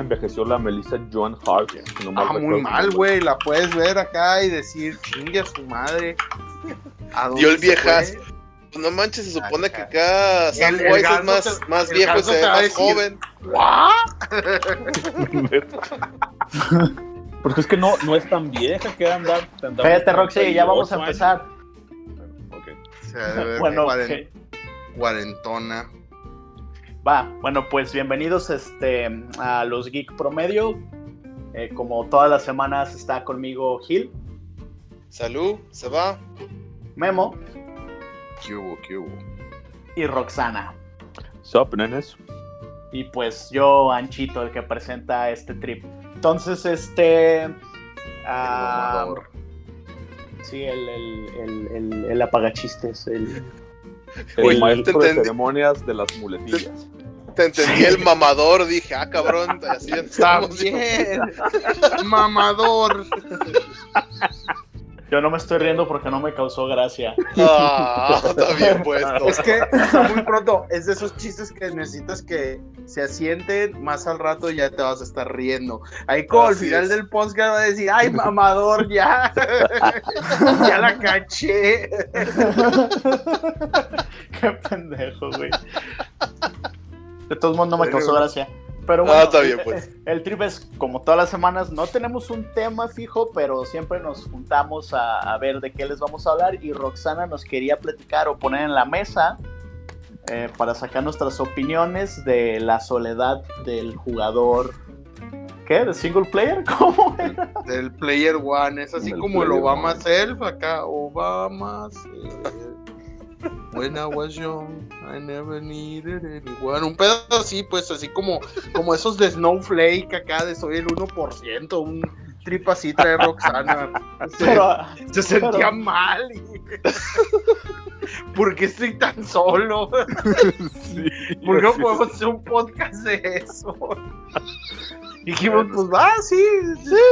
envejeció la Melissa Joan Hart. si no Ah, muy mal, güey. La puedes ver acá y decir, chingue a su madre. ¿A dónde Dio el viejas. Pues no manches, se supone que Acá. Sam El- el Weiss es más, te- más viejo y se ve más joven. Porque es que no, no es tan vieja que andar. unos Roxy, ya vamos a 38 empezar. años. Bueno, cuarentona. Va, bueno, pues bienvenidos este, a los Geek Promedio. Eh, como todas las semanas está conmigo Gil, Salud, se va. Memo ¿Qué hubo, qué hubo? y Roxana. Sup, nenes? Y pues yo, Anchito, el que presenta este trip. Entonces, este... mamador. sí, el, el, el, el, el apagachistes. El... El Oye, maestro te de entendí. ceremonias de las muletillas. Te entendí el mamador, dije, ah, cabrón, así estamos. También. Mamador. Yo no me estoy riendo porque no me causó gracia. Ah, está bien puesto. Es que está muy pronto. Es de esos chistes que necesitas que se asienten. Más al rato ya te vas a estar riendo. Ahí como al final es. del podcast va a decir, ay, mamador, ya. ya la caché. Qué pendejo, güey. De todos modos no me causó gracia. Pero Ah, bueno, está bien, el- pues. El trip es como todas las semanas, no tenemos un tema fijo, pero siempre nos juntamos a, a ver de qué les vamos a hablar y Roxana nos quería platicar o poner en la mesa eh, para sacar nuestras opiniones de la soledad del jugador. ¿Qué? ¿De single player? ¿Cómo era? Del Player One. Es así Del como el Obama One. Self acá. Obama Self. When I was young, I never needed anyone. Un pedo así, pues, así como, como esos de Snowflake acá, de soy el 1%, un trip así trae Roxana. Se, Pero, se sentía pero- mal. Y... ¿Por qué estoy tan solo? Sí, ¿Por qué no sí, podemos hacer un podcast de eso? Dijimos, pues va, sí,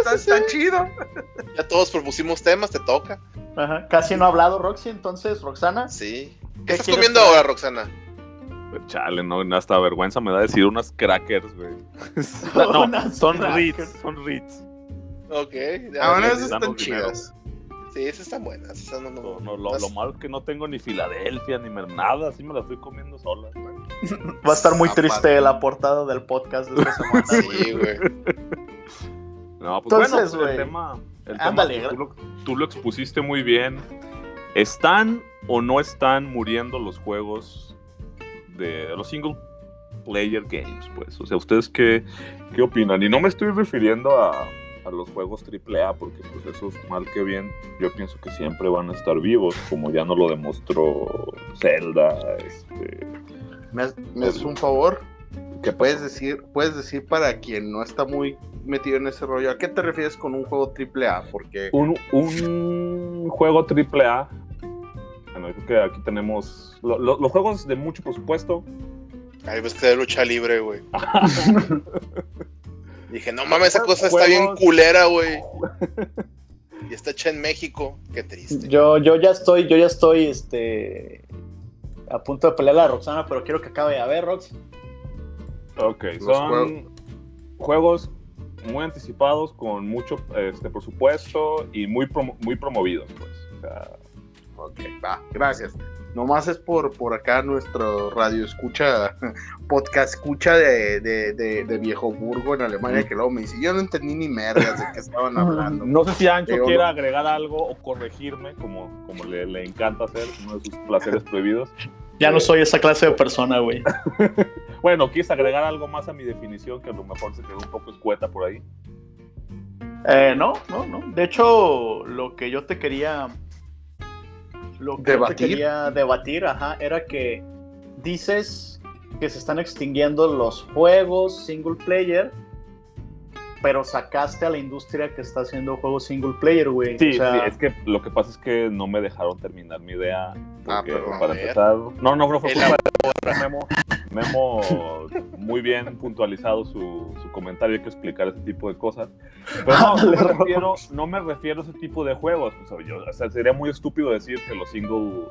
está, está chido. Ya todos propusimos temas, te toca. ajá, casi no ha hablado Roxy, entonces Roxana. Sí. ¿Qué ¿Qué estás comiendo ahora, Roxana? Chale, no, hasta vergüenza me da decir unas crackers, güey. no, son crackers. Ritz, son Ritz. Ok. Ahora esas están chidas. Sí, esas están buenas. Esas no, no, No, no, lo, las- lo malo es que no tengo ni Filadelfia ni nada, así me la fui comiendo sola. Va a estar muy Aparte. triste la portada del podcast de esta semana. güey. Sí, güey. No, pues Entonces, bueno, güey, el tema, el tema, ándale, pues, tú, lo, tú lo expusiste muy bien. ¿Están o no están muriendo los juegos de los single player games? Pues, o sea, ¿ustedes qué, qué opinan? Y no me estoy refiriendo a, a los juegos AAA, porque pues esos mal que bien, yo pienso que siempre van a estar vivos, como ya no lo demostró Zelda, este... ¿Me, me haces un favor? ¿Qué Puedes decir, puedes decir para quien no está muy metido en ese rollo, ¿a qué te refieres con un juego AAA? Porque un, un juego triple A. Bueno, creo que aquí tenemos lo- lo- los juegos de mucho presupuesto. Ay, ves que de lucha libre, güey. Dije, no mames, esa cosa está bien culera, güey. Y está hecha en México. Qué triste. Yo, yo ya estoy, yo ya estoy este a punto de pelear a la Roxana, pero quiero que acabe. A ver, Rox. Ok, Los son juegos. juegos muy anticipados, con mucho este, presupuesto y muy, promo- muy promovidos. Pues. O sea, Ok, va, gracias. Nomás es por, por acá nuestro radio escucha, podcast escucha de, de, de, de Viejo Burgo en Alemania, que luego me dice, yo no entendí ni merdas de qué estaban hablando. no sé si Ancho Digo, quiera no. agregar algo o corregirme, como, como le, le encanta hacer, uno de sus placeres prohibidos. Ya no soy esa clase de persona, güey. Bueno, ¿quieres agregar algo más a mi definición que a lo mejor se quedó un poco escueta por ahí? Eh, no, no, no. De hecho, lo que yo te quería. Lo que yo te ¿Debatir? quería debatir, ajá, era que dices que se están extinguiendo los juegos single player, pero sacaste a la industria que está haciendo juegos single player, güey. Sí, O sea, sí, es que lo que pasa es que no me dejaron terminar mi idea. Ah, perdón. para empezar. No, no, no fue culpa de Memo. Memo, muy bien puntualizado su, su comentario, hay que explicar ese tipo de cosas. Pero no, me, refiero, no me refiero a ese tipo de juegos. O sea, yo- o sea, sería muy estúpido decir que los single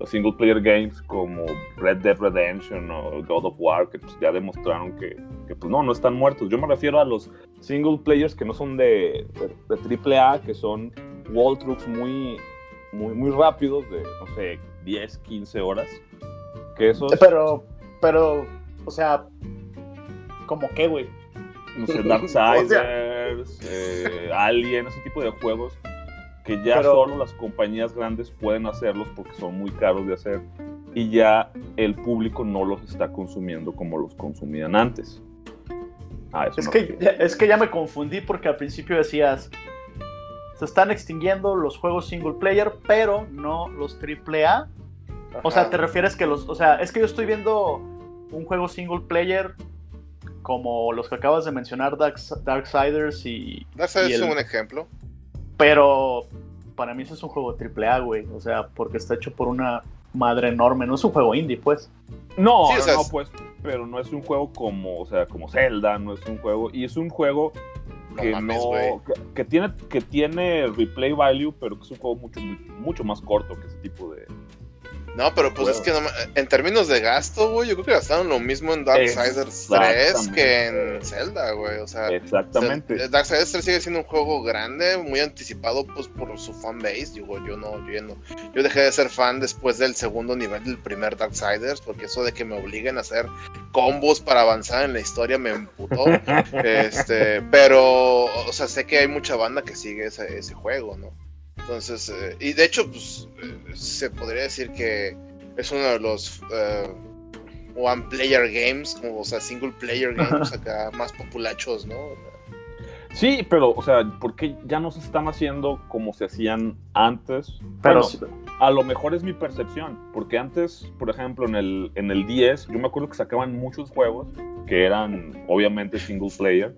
los single player games como Red Dead Redemption o God of War, que pues, ya demostraron que, que, pues no, no están muertos. Yo me refiero a los single players que no son de, de, triple A, que son walkthroughs muy, muy, muy rápidos, de, no sé, 10, 15 horas. Que esos... Pero, pero, o sea, ¿como qué, güey? No sé, Darksiders, eh, Alien, ese tipo de juegos que ya solo las compañías grandes pueden hacerlos porque son muy caros de hacer y ya el público no los está consumiendo como los consumían antes. Ah, es, que ya, es que ya me confundí porque al principio decías, se están extinguiendo los juegos single player, pero no los triple A. O sea, te refieres que los, o sea, es que yo estoy viendo un juego single player como los que acabas de mencionar, Darksiders y... Darksiders es un ejemplo. Pero para mí eso es un juego triple A, güey. O sea, porque está hecho por una madre enorme. No es un juego indie, pues. No, no, pues. Pero no es un juego como, o sea, como Zelda, no es un juego. Y es un juego que no. que, tiene, que tiene replay value, pero que es un juego mucho, mucho más corto que ese tipo de, no, pero pues es que en términos de gasto, güey, yo creo que gastaron lo mismo en Darksiders 3 que en Zelda, güey. O sea, exactamente. Darksiders 3 sigue siendo un juego grande, muy anticipado pues por su fanbase. Digo, yo no, yo no. Yo dejé de ser fan después del segundo nivel del primer Darksiders, porque eso de que me obliguen a hacer combos para avanzar en la historia me emputó. este, pero, o sea, sé que hay mucha banda que sigue ese, ese juego, ¿no? Entonces, eh, y de hecho, pues eh, se podría decir que es uno de los uh, one player games, o sea, single player games acá más populachos, ¿no? Sí, pero, o sea, ¿por qué ya no se están haciendo como se hacían antes? Pero a lo mejor es mi percepción, porque antes, por ejemplo, en el, en el 10, yo me acuerdo que sacaban muchos juegos que eran obviamente single player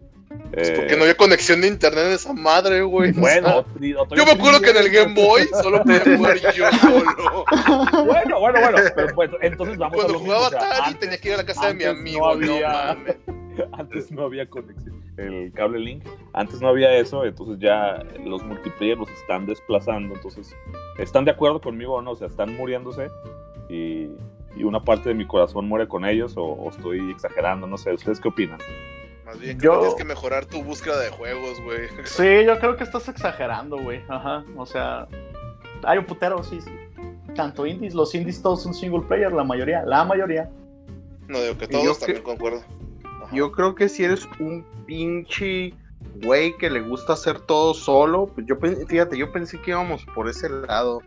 es porque no había conexión de internet en esa madre, güey. Bueno, yo me acuerdo que en el Game Boy solo podía jugar yo solo. Bueno, bueno, bueno. Pero, pues, entonces vamos Cuando a lo jugaba Atari tenía que ir a la casa de mi amigo. No había, antes no había conexión. El cable link. Antes no había eso. Entonces ya los multiplayer los están desplazando. Entonces, ¿están de acuerdo conmigo o no? O sea, están muriéndose. Y, y una parte de mi corazón muere con ellos. O, o estoy exagerando. No sé. ¿Ustedes qué opinan? Yo... tienes que mejorar tu búsqueda de juegos, güey. Sí, yo creo que estás exagerando, güey. Ajá. O sea, hay un putero, sí, sí. Tanto indies, los indies todos son single player, la mayoría, la mayoría. No digo que todos, también concuerdo. Yo creo que si eres un pinche güey que le gusta hacer todo solo, pues yo fíjate, yo pensé que íbamos por ese lado.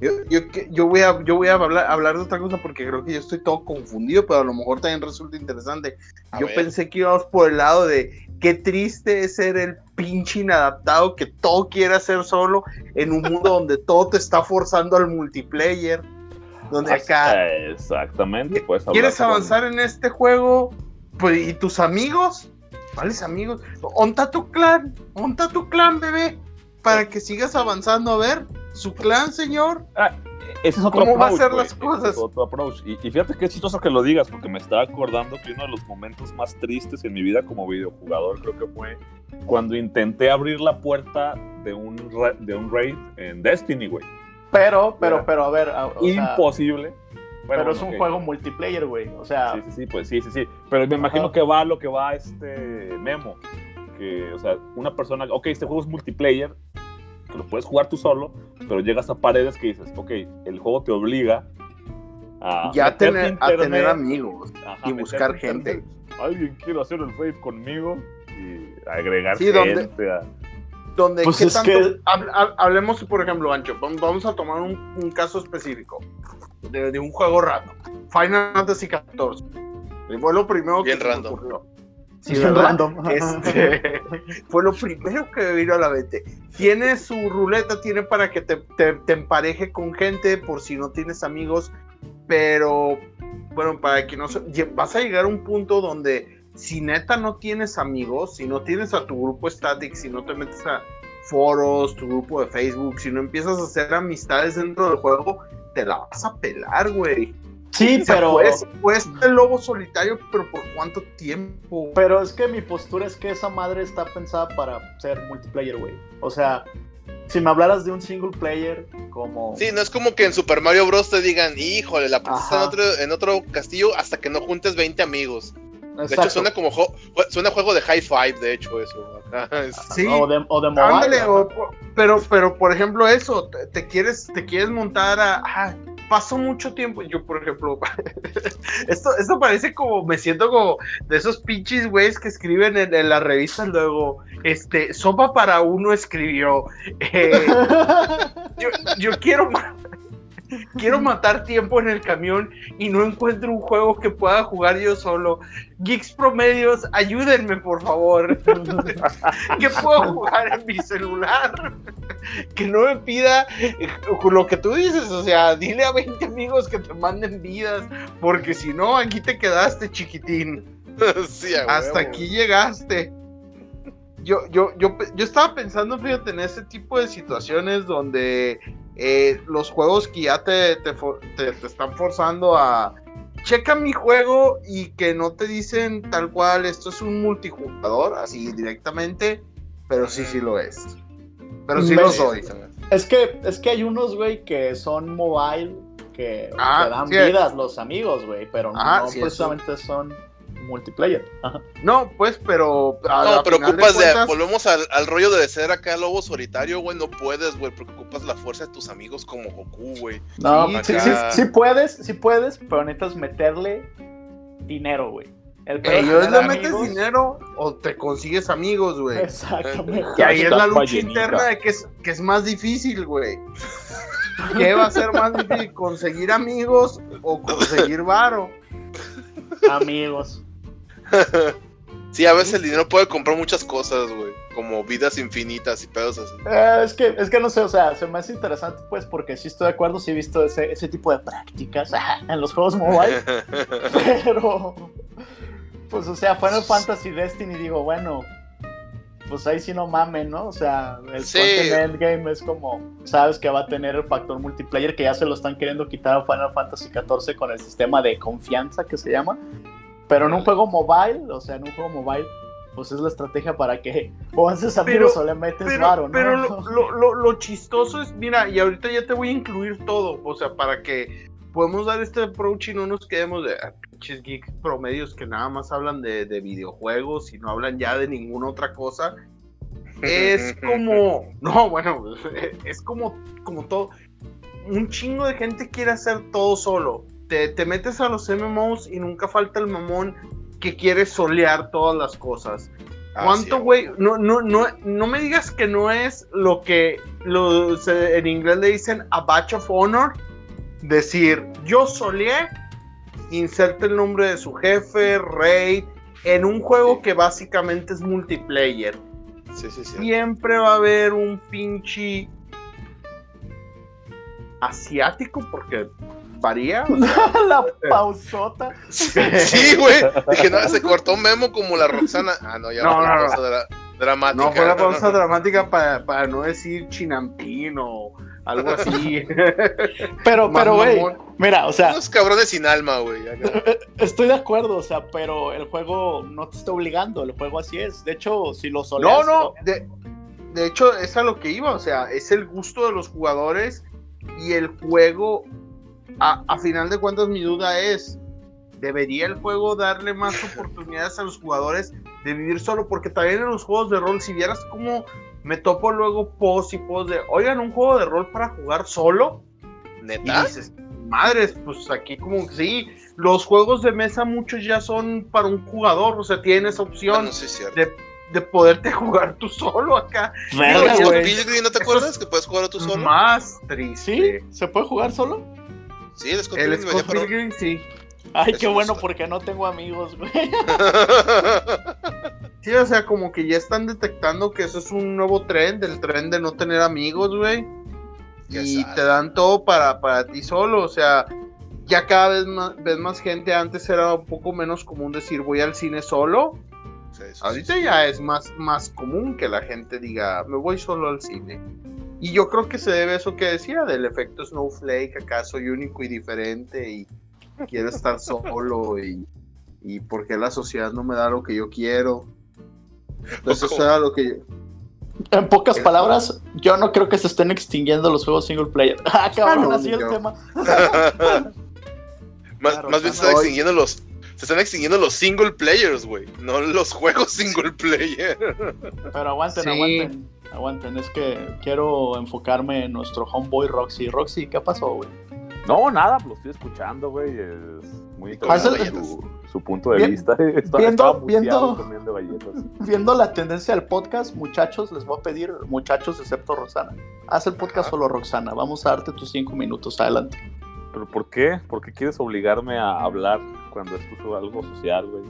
Yo, yo, yo, voy a, yo voy a hablar, hablar de otra cosa porque creo que yo estoy todo confundido, pero a lo mejor también resulta interesante. yo pensé que íbamos por el lado de qué triste es ser el pinche inadaptado que todo quiere hacer solo en un mundo donde todo te está forzando al multiplayer. Donde acá. Exactamente. ¿Quieres avanzar en este juego? Pues, ¿Y tus amigos? ¿Cuáles amigos? Onta tu clan, onta tu clan, bebé, para que sigas avanzando. A ver, su clan, señor. Ah, ese es otro ¿Cómo va a ser las cosas? otro approach. Y, fíjate que es chistoso que lo digas, porque me estaba acordando que uno de los momentos más tristes en mi vida como videojugador creo que fue cuando intenté abrir la puerta de un, de un raid en Destiny, güey. Pero, pero, pero, a ver. Imposible. pero es un juego multiplayer, güey. O sea. Sí, sí, sí, pues sí, sí, sí. Pero me imagino que va lo que va este memo. Que, o sea, una persona, ok, este juego es multiplayer, que lo puedes jugar tú solo, pero llegas a paredes que dices, ok, el juego te obliga a, ya tener, a tener amigos y buscar gente. Alguien quiere hacer el raid conmigo y agregar gente donde, donde pues ¿qué tanto? hablemos, por ejemplo, Ancho, vamos a tomar un, caso específico de, un juego random. Final Fantasy XIV. Fue lo primero que se ocurrió. Sí, random. Este, fue lo primero que me vino a la mente. Tiene su ruleta, tiene para que te, te, empareje con gente por si no tienes amigos, pero bueno, para que no vas a llegar a un punto donde si neta no tienes amigos, si no tienes a tu grupo static, si no te metes a foros, tu grupo de Facebook, si no empiezas a hacer amistades dentro del juego, te la vas a pelar, güey. Sí, pero. Pues, el lobo solitario, pero ¿por cuánto tiempo? Pero es que mi postura es que esa madre está pensada para ser multiplayer, güey. O sea, si me hablaras de un single player como... Sí, no es como que en Super Mario Bros. te digan, híjole, la está en otro, en otro castillo hasta que no juntes 20 amigos. De hecho, suena como jo- suena juego de high five, de hecho, eso. Es- Sí, O de, o de mobile. ándale, o- pero, pero por ejemplo eso, te, te quieres, te quieres montar a, ah, paso mucho tiempo, yo por ejemplo, esto, esto parece como, me siento como de esos pinches güeyes que escriben en, en las revistas luego, este, sopa para uno escribió, eh, yo, yo quiero ma- quiero matar tiempo en el camión y no encuentro un juego que pueda jugar yo solo. Geeks promedios, ayúdenme por favor. que puedo jugar en mi celular. que no me pida eh, lo que tú dices, o sea, dile a 20 amigos que te manden vidas, porque si no, aquí te quedaste chiquitín. sí, Hasta aquí llegaste. Yo, yo, yo, yo estaba pensando, fíjate, en ese tipo de situaciones donde eh, los juegos que ya te, te, te- te están forzando a checa mi juego y que no te dicen tal cual esto es un multijugador, así directamente, pero sí, sí lo es. Pero sí lo soy. Es que, es que hay unos, güey, que son mobile, que Ah, te dan sí. vidas los amigos, güey, pero Ah, no sí, precisamente son multiplayer. Ajá. No, pues, pero. a- No, pero ocupas de, cuentas- volvemos al, al rollo de ser acá lobo solitario, güey, no puedes, güey, porque ocupas la fuerza de tus amigos como Goku, güey. No, Sí, sí, acá- sí, sí puedes, sí puedes, pero necesitas meterle dinero, güey. El pedo Eh, es yo le metes amigos- dinero o te consigues amigos, güey. Exactamente. Y ahí es la lucha ballenica. interna de que es, que es más difícil, güey. ¿Qué va a ser más difícil? ¿Conseguir amigos o conseguir varo? Amigos. Sí, a veces el dinero puede comprar muchas cosas, güey, como vidas infinitas y pedos así. Eh, es, que, es que no sé, o sea, se me hace interesante, pues, porque sí estoy de acuerdo, sí he visto ese, ese tipo de prácticas en los juegos mobile, pero, pues, o sea, Final Fantasy Destiny, digo, bueno, pues ahí sí no mamen, ¿no? O sea, el Sí. endgame es como, sabes que va a tener el factor multiplayer que ya se lo están queriendo quitar a Final Fantasy XIV con el sistema de confianza que se llama, pero en un juego mobile, o sea, en un juego mobile, pues es la estrategia para que o haces amigos Pero- o le metes Pero, varo, ¿no? pero lo, lo- lo- lo chistoso es, mira, y ahorita ya te voy a incluir todo, o sea, para que podamos dar este approach y no nos quedemos de ah, pinches geeks promedios que nada más hablan de, de videojuegos y no hablan ya de ninguna otra cosa. Es como, no, bueno, es como, como todo. Un chingo de gente quiere hacer todo solo. Te, te metes a los MMOs y nunca falta el mamón que quiere solear todas las cosas. Ah, ¿Cuánto, sí, güey? No, no, no, no me digas que no es lo que lo, se- en inglés le dicen a batch of honor. Decir, yo soleé, inserte el nombre de su jefe, raid, en un juego Sí. que básicamente es multiplayer. Sí, sí, sí. Siempre va a haber un pinche asiático, porque varía. o sea, la pausota. Sí, güey. Dije, no, se cortó Memo como la Roxana. Ah, no, ya No, fue la no, no. pausa dra- dramática. no fue la pausa dramática para, para no decir chinampín o algo así. Pero, pero, güey, mira, o sea, Unos cabrones sin alma, güey. estoy de acuerdo, o sea, pero el juego no te está obligando, el juego así es. De hecho, si lo No, soleas... no, de, de hecho es a lo que iba, o sea, es el gusto de los jugadores y el juego, a, a final de cuentas mi duda es, ¿debería el juego darle más oportunidades a los jugadores de vivir solo? Porque también en los juegos de rol, si vieras cómo me topo luego post y post de, oigan, un juego de rol para jugar solo, y ¿Neta? dices, madres, pues aquí como que sí, los juegos de mesa muchos ya son para un jugador, o sea, tienes opción Bueno, sí, es cierto. de, de poderte jugar tú solo acá. Verga, ¿no te acuerdas es que puedes jugar tú solo? Más ¿Sí? triste. ¿Se puede jugar solo? Sí, el Scott El Pilgrim venía Scott Pilgrim, sí. Ay, qué no bueno, porque no tengo amigos, güey. Sí, o sea, como que ya están detectando que eso es un nuevo trend, el tren de no tener amigos, güey. Y te dan todo para, para ti solo, o sea, ya cada vez más, ves más gente, antes era un poco menos común decir voy al cine solo, Sí, sí, sí, ahorita sí. ya es más, más común que la gente diga me voy solo al cine. Y yo creo que se debe a eso que decía, del efecto Snowflake, acá soy único y diferente y quiero estar solo y, y porque la sociedad no me da lo que yo quiero. Entonces eso era lo que yo... En pocas palabras, yo no creo que se estén extinguiendo los juegos single player. Ah, cabrón, no, así el yo. tema. más, Claro, más bien se están extinguiendo los. Se están extinguiendo los single players, güey. No los juegos single player. Pero aguanten, Sí. aguanten. Aguanten, es que quiero enfocarme en nuestro homeboy Roxy. Roxy, ¿qué pasó, güey? No, nada, lo estoy escuchando, güey. Es muy interesante su, su punto de Bien- vista. Está, viendo- viendo-. Viendo la tendencia del podcast, muchachos, les voy a pedir, muchachos, excepto Roxana, haz el podcast Ajá. solo Roxana. Vamos a darte tus cinco minutos adelante. ¿Pero por qué? ¿Por qué quieres obligarme a hablar cuando esto es algo social, güey?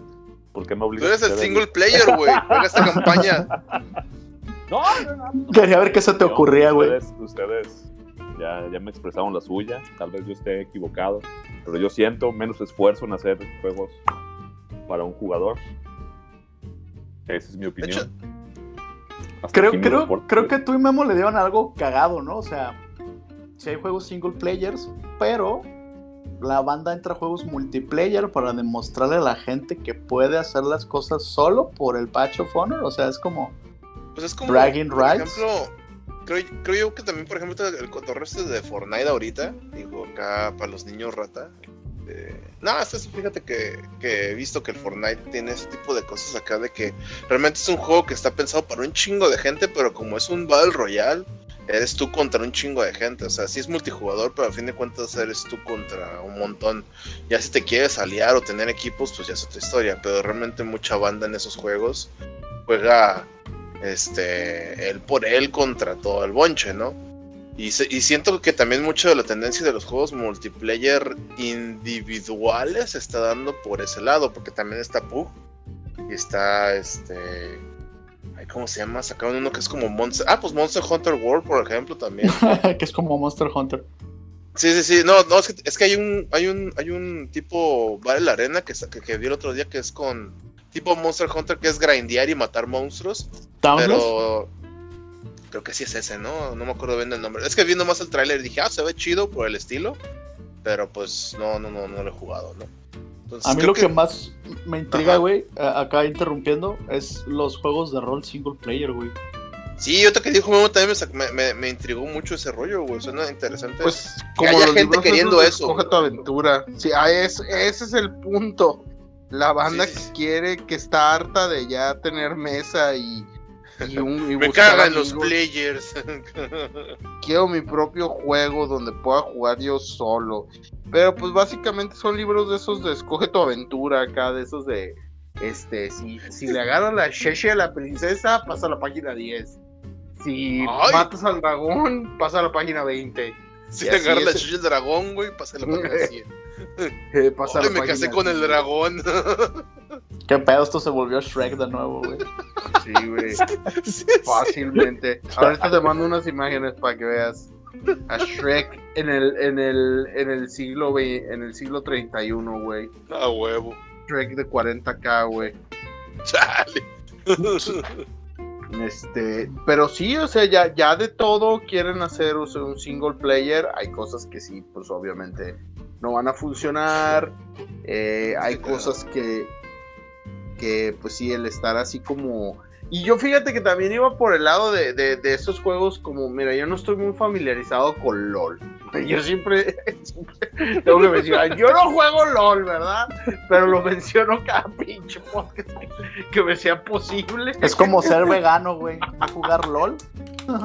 ¿Por qué me Tú obligas eres a el single player, güey. Juega esta campaña. No, no, no. no. Quería ver qué se te No, ocurría, güey. Ustedes, ustedes ya, ya me expresaron la suya. Tal vez yo esté equivocado. Pero yo siento menos esfuerzo en hacer juegos para un jugador. Esa es mi opinión. Creo, creo, creo que tú y Memo le dieron algo cagado, ¿no? O sea, si hay juegos single players, pero la banda entra a juegos multiplayer para demostrarle a la gente que puede hacer las cosas solo por el patch of honor. O sea, es como. Pues es como. Bragging por rights. ejemplo, creo, creo yo que también, por ejemplo, el cotorreo este de Fortnite ahorita. Digo, acá para los niños rata. eh, no, fíjate que, que he visto que el Fortnite tiene ese tipo de cosas acá de que realmente es un juego que está pensado para un chingo de gente, pero como es un Battle Royale, eres tú contra un chingo de gente. O sea, sí es multijugador, pero a fin de cuentas eres tú contra un montón. Ya si te quieres aliar o tener equipos, pues ya es otra historia. Pero realmente mucha banda en esos juegos juega este él por él contra todo el bonche, ¿no? Y, se- y siento que también mucho de la tendencia de los juegos multiplayer individuales se está dando por ese lado, porque también está Pug y está este ¿cómo se llama? Sacaron uno que es como Monster. Ah, pues Monster Hunter World, por ejemplo, también. que es como Monster Hunter. Sí, sí, sí. No, no, es que, es que hay un, hay un, hay un tipo Battle Arena que, que, que vi el otro día que es con tipo Monster Hunter que es grindear y matar monstruos. Pero creo que sí es ese, ¿no? No me acuerdo bien del nombre. Es que vi nomás el tráiler dije, ah, se ve chido por el estilo. Pero pues no, no, no, no lo he jugado, ¿no? Entonces, A mí lo que... más me intriga, güey, acá interrumpiendo, es los juegos de rol single player, güey. Sí, ahorita que dijo Memo también me, intrigó mucho ese rollo, güey. Suena interesante. Pues Que como haya los gente queriendo eso, güey. tu aventura. Sí, ah, es- ese es el punto. La banda Sí, sí, sí. que quiere, que está harta de ya tener mesa y, y un y me cagan los players. Quiero mi propio juego donde pueda jugar yo solo. Pero pues básicamente son libros de esos de Escoge tu aventura acá, de esos de este, si, si le agarras la cheche a la princesa, pasa a la página 10. Si Ay. matas al dragón, pasa a la página 20. si Y te así agarra la es- chucha del dragón, güey, pasa la página 100. Eh, pasa la me casé con el 10. dragón. ¿Qué pedo? Esto se volvió Shrek de nuevo, güey. Sí, güey. Sí, Fácilmente. Ahorita te mando unas imágenes para que veas a Shrek en el, en el, en el siglo ve- en el siglo 31, güey. A huevo. Shrek de 40k, güey. Chale. Este, pero sí, o sea, ya, ya de todo quieren hacer o sea, un single player. Hay cosas que sí, pues obviamente no van a funcionar. Eh, hay Sí, claro. cosas que, que, pues sí, el estar así como. Y yo fíjate que también iba por el lado de, de, de esos juegos como, mira, yo no estoy muy familiarizado con LOL. Yo siempre, siempre tengo que mencionar, yo no juego LOL, ¿verdad? Pero lo menciono cada pinche podcast que, me sea posible. Es como ser vegano, güey. Jugar LOL.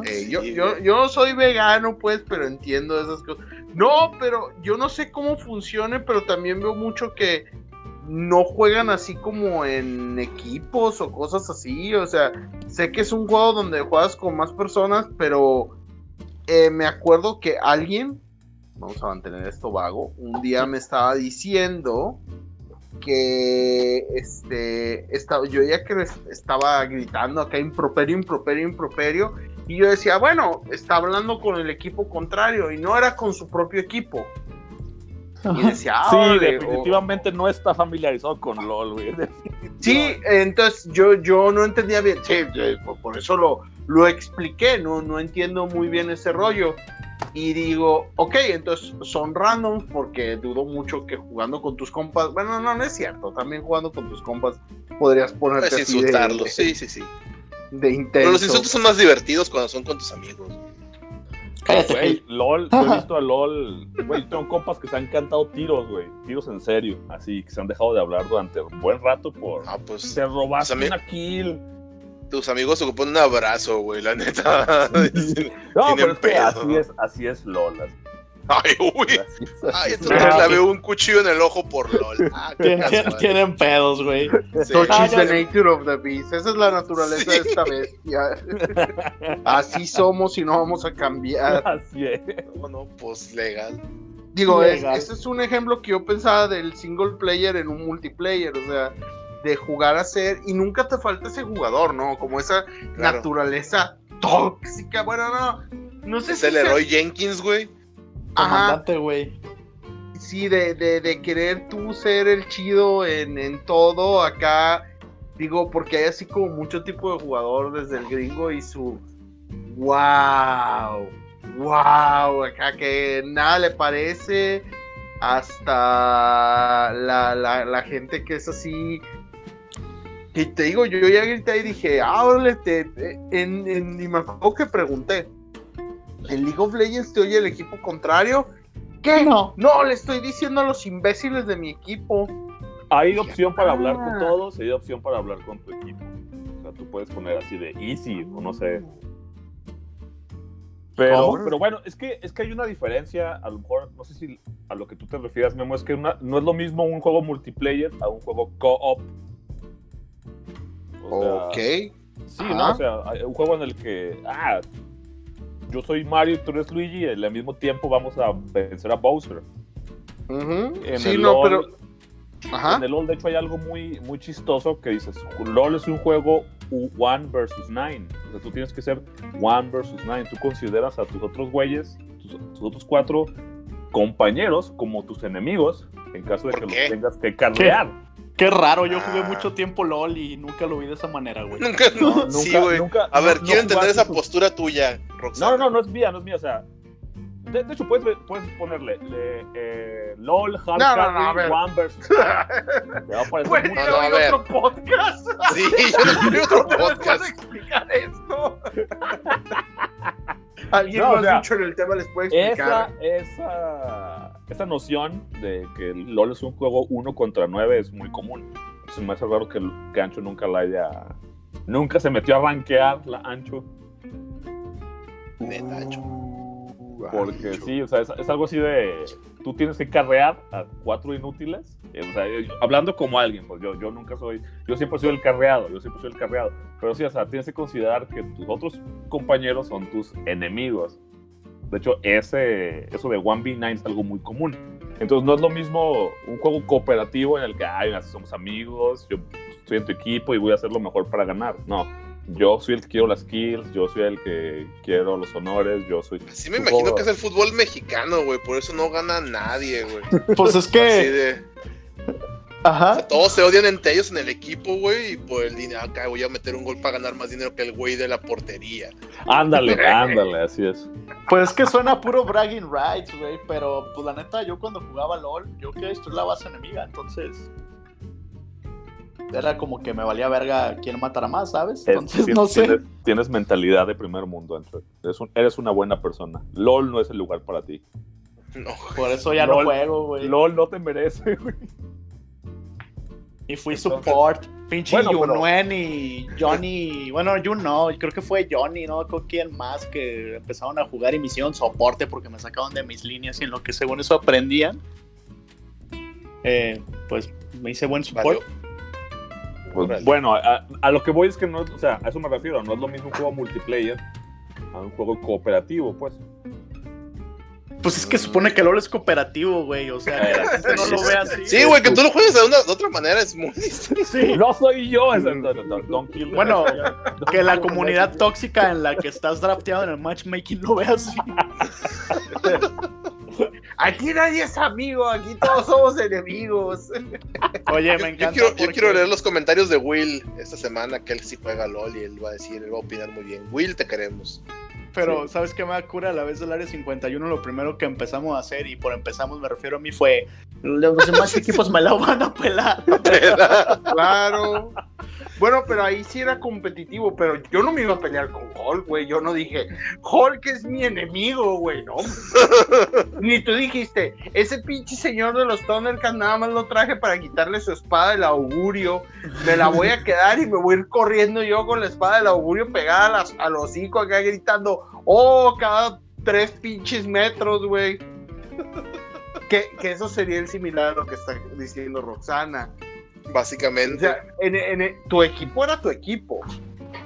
Eh, yo, Sí, yo, yo no soy vegano, pues, pero entiendo esas cosas. No, pero yo no sé cómo funcione, pero también veo mucho que no juegan así como en equipos o cosas así. O sea, sé que es un juego donde juegas con más personas, pero eh, me acuerdo que alguien, vamos a mantener esto vago, un día me estaba diciendo que este estaba, yo ya que estaba gritando acá improperio, improperio, improperio, y yo decía, bueno, está hablando con el equipo contrario, y no era con su propio equipo. Y decía, ah, Sí, órale, o- definitivamente no está familiarizado con LOL, güey. Sí, entonces yo, yo no entendía bien. Sí, por, eso lo, lo expliqué, no, no entiendo muy bien ese rollo. Y digo, ok, entonces son randoms porque dudo mucho que jugando con tus compas. Bueno, no, no es cierto. También jugando con tus compas podrías ponerte Puedes insultarlos, de- sí, sí, sí. De Pero intenso. los insultos son más divertidos cuando son con tus amigos. Cállate, Güey. LOL, yo he visto a LOL. Güey, tengo compas que se han cantado tiros, güey. Tiros en serio. Así, que se han dejado de hablar durante un buen rato por. Ah, pues Te robaste Pues a mí- una kill. tus amigos ocupan un abrazo, güey, la neta. No, pero es que así es, así es LOL. Así, Ay, uy. es, Ay, es esto LOL. te clavé un cuchillo en el ojo por LOL. Ah. Tienen pedos, güey. Sí. Ah, the nature of the beast. Esa es la naturaleza de esta bestia. Así somos y no vamos a cambiar. Así es. No, no, pues legal. Digo, es- Legal. ese es un ejemplo que yo pensaba del single player en un multiplayer. O sea, de jugar a ser. Y nunca te falta ese jugador, ¿no? Como esa Claro. naturaleza tóxica. Bueno, no. No sé Es si el sea- Leroy Jenkins, güey. Comandante, güey. Sí, de, de, de querer tú ser el chido en, en todo acá. Digo, porque hay así como mucho tipo de jugador desde el gringo y su wow, wow, acá que nada le parece hasta la, la, la gente que es así. Y te digo, yo ya grité y dije, ah, órale, te, en, en, y me acuerdo que pregunté, ¿en League of Legends te oye el equipo contrario? ¿Qué? No. No, le estoy diciendo a los imbéciles de mi equipo. Hay opción para hablar con Ah. todos hay opción para hablar con tu equipo. O sea, tú puedes poner así de easy o no sé. Pero, ¿Cómo? pero bueno, es que, es que hay una diferencia, a lo mejor, no sé si a lo que tú te refieras, Memo, es que una- no es lo mismo un juego multiplayer a un juego co-op. O sea, ok. Sí, Ajá. ¿no? O sea, hay un juego en el que, ah, yo soy Mario y tú eres Luigi y al mismo tiempo vamos a vencer a Bowser. Sí, el no, LOL- pero. Ajá. En el LOL, de hecho, hay algo muy, muy chistoso que dices, LOL es un juego one versus nine. O sea, tú tienes que ser one versus nine. Tú consideras a tus otros güeyes, tus, tus otros cuatro compañeros como tus enemigos, en caso de ¿Por que qué? los tengas que carrear. Qué raro, yo jugué Ah. mucho tiempo LOL y nunca lo vi de esa manera, güey. Nunca, no, sí, Nunca- güey. nunca- A ver, no- quiero no entender esa su- postura tuya, Roxana. No, no, no, no es mía, no es mía. O sea, de, de hecho, puedes, ver- puedes ponerle le- eh, LOL, Hard No, Carry, nine. Te va a parecer ir No, no, a a oír ver. otro podcast. Sí, yo no quiero otro ¿Cómo podcast. puedo explicar esto? Alguien No, o más sea, dicho en el tema les puede explicar. Esa, esa, esa noción de que LOL es un juego uno contra 9 es muy común. Se me hace raro que, que Ancho nunca la haya. Nunca se metió a rankear la Ancho. Neta, Ancho. Uh, Porque Ancho. sí, o sea, es, es algo así de. Tú tienes que carrear a cuatro inútiles. eh, o sea, yo- hablando como alguien, pues yo, yo nunca soy. Yo siempre soy el carreado, yo siempre soy el carreado. Pero sí, o sea, tienes que considerar que tus otros compañeros son tus enemigos. De hecho, ese, eso de 1v9 es algo muy común. Entonces, no es lo mismo un juego cooperativo en el que, ay, somos amigos, yo estoy en tu equipo y voy a hacer lo mejor para ganar. No, yo soy el que quiero las kills, yo soy el que quiero los honores, yo soy. Sí me imagino juego- que es el fútbol mexicano, güey. Por eso no gana nadie, güey. Pues es Así que. de... O Ajá. sea, todos se odian entre ellos en el equipo, güey. Y por el dinero, acá voy a meter un gol para ganar más dinero que el güey de la portería. Ándale, ándale, así es. Pues es que suena puro bragging rights, güey. Pero, pues la neta, yo cuando jugaba LOL, yo quería destruir la base enemiga, entonces. Era como que me valía verga quién matara más, ¿sabes? Es- Entonces, tienes, no sé. Tienes, tienes mentalidad de primer mundo, Android. Eres, un- eres una buena persona. LOL no es el lugar para ti. No, Por eso ya LOL. no juego, güey. LOL no te merece, güey. Y fui Entonces- support. Pinche Bueno, pero- Yunuen y Johnny. Bueno, yo no, creo que fue Johnny, ¿no? Con quién más que empezaron a jugar y me hicieron soporte porque me sacaban de mis líneas y en lo que según eso aprendían. Eh, pues me hice buen support. Pues, bueno, a, a lo que voy es que no, o sea, a eso me refiero, no es lo mismo un juego multiplayer a un juego cooperativo, pues. Pues es que supone que LOL es cooperativo, güey. O sea, que la gente no lo ve así. Sí, güey, que tú lo juegues de, una, de otra manera es muy distinto. Sí. No soy yo, don't kill the Bueno, Que la comunidad tóxica en la que estás drafteado en el matchmaking lo ve así. Aquí nadie es amigo, aquí todos somos enemigos. Oye, me Yo, encanta. quiero, yo quiero leer los comentarios de Will esta semana, que él sí juega LOL y él va a decir, él va a opinar muy bien. Will, te queremos. Pero, ¿sabes qué me da cura? A la vez del área 51, lo primero que empezamos a hacer, y por empezamos me refiero a mí, fue: los demás equipos me la van a pelar. Claro. Bueno, pero ahí sí era competitivo, pero yo no me iba a pelear con Hulk, güey. Yo no dije, Hulk es mi enemigo, güey, no. Ni tú dijiste, ese pinche señor de los Thundercats nada más lo traje para quitarle su espada del augurio. Me la voy a quedar y me voy a ir corriendo yo con la espada del augurio pegada a las, al hocico acá gritando, oh, cada tres pinches metros, güey. Que, que eso sería el similar a lo que está diciendo Roxana. O Básicamente. sea, en, en- tu equipo era tu equipo.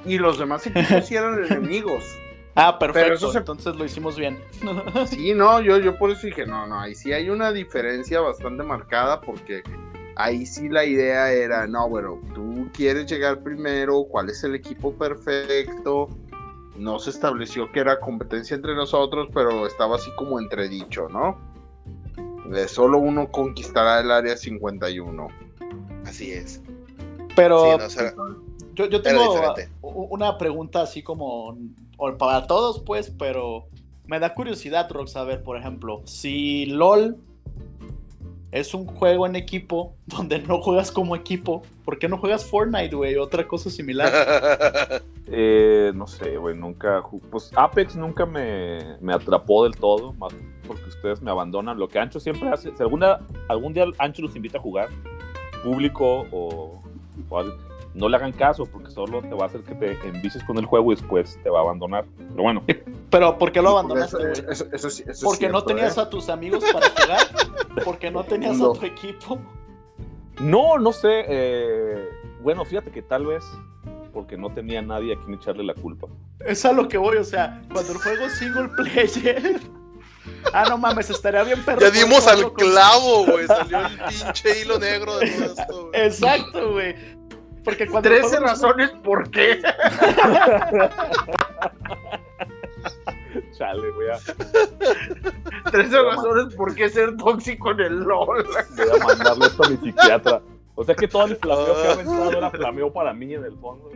Y los demás equipos sí eran enemigos. Ah, perfecto. Pero eso se- Entonces lo hicimos bien. Sí, no, yo, yo por eso dije, no, no, ahí sí hay una diferencia bastante marcada porque ahí sí la idea era, no, bueno, tú quieres llegar primero, cuál es el equipo perfecto. No se estableció que era competencia entre nosotros, pero estaba así como entredicho, ¿no? De solo uno conquistará el área 51. Así es. Pero Sí, no, o sea, yo, tengo una pregunta así como para todos, pues, pero me da curiosidad, Rox, saber, por ejemplo, si LOL es un juego en equipo donde no juegas como equipo, ¿por qué no juegas Fortnite, güey? Otra cosa similar. Eh, no sé, güey, nunca. Pues Apex nunca me, me atrapó del todo, más porque ustedes me abandonan. Lo que Ancho siempre hace, si alguna, algún día Ancho los invita a jugar, público o, no le hagan caso, porque solo te va a hacer que te envicies con el juego y después te va a abandonar. Pero bueno, Pero ¿por qué lo abandonaste, Eso, güey? eso- eso sí- Porque no tenías ¿eh? a tus amigos para jugar, porque no tenías No. a tu equipo. no, no sé. eh, bueno, fíjate que tal vez porque no tenía nadie a quien echarle la culpa. Es a lo que voy, o sea, cuando el juego es single player. Ah, no mames, estaría bien perro. ya dimos al clavo, güey. Salió el pinche hilo negro de todo esto, güey. Exacto, güey. Porque cuando el 13 juego es- razones por qué. Chale, voy a, 13 razones por qué ser tóxico en el LOL. voy a mandarle esto a mi psiquiatra. O sea que todo el flameo que ha aventado era flameo para mí en el fondo.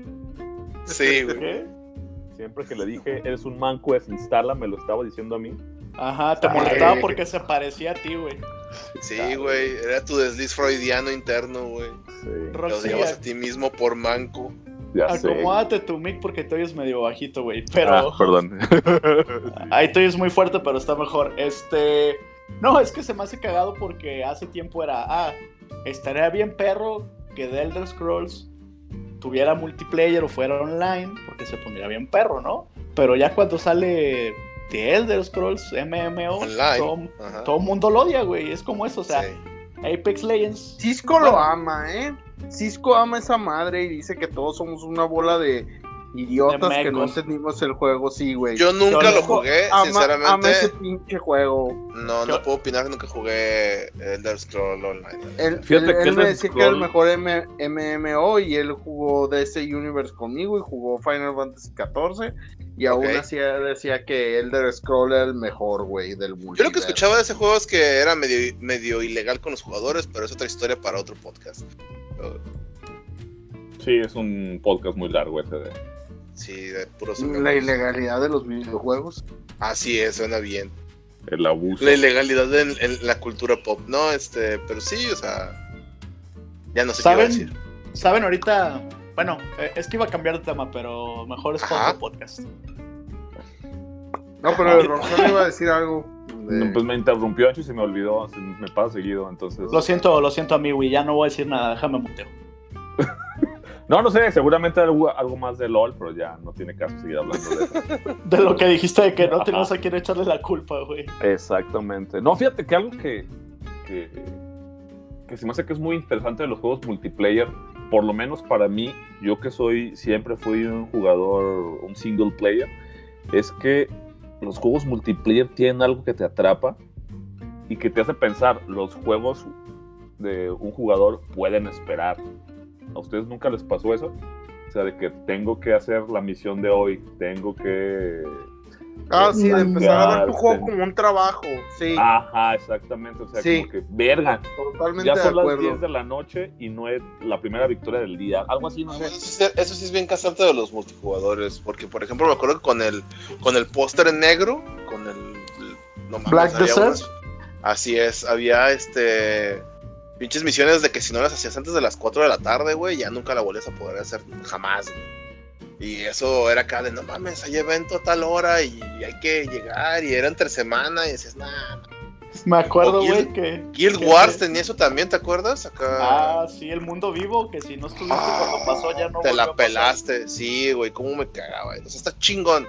Sí, güey. ¿Qué? Siempre que le dije, eres un manco, desinstala, me lo estaba diciendo a mí. Ajá, te molestaba porque se parecía a ti, güey. Sí, güey. Era tu desliz freudiano interno, güey. Sí, Te Roxy, odiabas a ti mismo por manco. ya sé. acomódate tu mic porque te oyes medio bajito, güey. Pero Ah, perdón. ahí te oyes muy fuerte, pero está mejor. Este. No, es que se me hace cagado porque hace tiempo era. Ah, estaría bien perro que The Elder Scrolls tuviera multiplayer o fuera online, porque se pondría bien perro, ¿no? Pero ya cuando sale The Elder Scrolls MMO, Online. todo, todo mundo lo odia, güey. Es como eso, o sea, Sí. Apex Legends. Cisco lo ama, ¿eh? Cisco ama esa madre y dice que todos somos una bola de idiotas De que no entendimos el juego, sí, güey. Yo nunca Yo lo jugué, ama, ama sinceramente. ese pinche juego. No, Yo- no puedo opinar, nunca jugué Elder Scroll Online. Él, Fíjate él- que él el me decía que era el mejor M- MMO y él jugó DC Universe conmigo y jugó Final Fantasy XIV y aún Ok. así decía que Elder Scroll era el mejor, güey, del mundo. Yo lo que escuchaba de ese juego es que era medio, medio ilegal con los jugadores, pero es otra historia para otro podcast. Sí, es un podcast muy largo ese de... sí, de puros La ilegalidad de los videojuegos. Así es, suena bien. El abuso. La ilegalidad en, en la cultura pop, ¿no? Este, pero sí, o sea. Ya no sé qué iba a decir. ¿Saben? ¿Saben ahorita? Bueno, eh, es que iba a cambiar de tema, pero mejor es otro podcast. No, pero el iba a decir algo. de- No, Pues me interrumpió Ancho y se me olvidó, se me pasa seguido, entonces... Lo siento, lo siento, amigo, y ya no voy a decir nada, déjame muteo. No, no sé, seguramente algo, algo más de LOL, pero ya no tiene caso seguir hablando de eso. De lo que dijiste de que no tenemos a quién echarle la culpa, güey. Exactamente. No, fíjate que algo que, que, que se me hace que es muy interesante de los juegos multiplayer, por lo menos para mí, yo que soy, siempre fui un jugador, un single player, es que los juegos multiplayer tienen algo que te atrapa y que te hace pensar, los juegos de un jugador pueden esperar. ¿A ustedes nunca les pasó eso? O sea, de que tengo que hacer la misión de hoy, tengo que... Ah, sí, de empezar a ver tu juego como un trabajo. Sí, Ajá, exactamente. O sea, Sí. como que, verga, totalmente ya de son las acuerdo. 10 de la noche y no es la primera victoria del día. Algo así, no Eso sé. sí, eso sí es bien casante de los multijugadores, porque por ejemplo me acuerdo que con el con el póster en negro, con el, el- no mames, Black Desert. así es, había este Pinches misiones de que si no las hacías antes de las 4 de la tarde, güey, ya nunca la volvías a poder hacer jamás, güey. Y eso era acá de, no mames, hay evento a tal hora y hay que llegar, y era entre semana, y decías, nah. Me acuerdo, güey, que. Guild que- Wars tenía eso también, ¿te acuerdas? Acá. Ah, sí, el mundo vivo, que si no estuviste cuando pasó ya no Te la pasar. pelaste, sí, güey, cómo me cagaba. O sea, está chingón.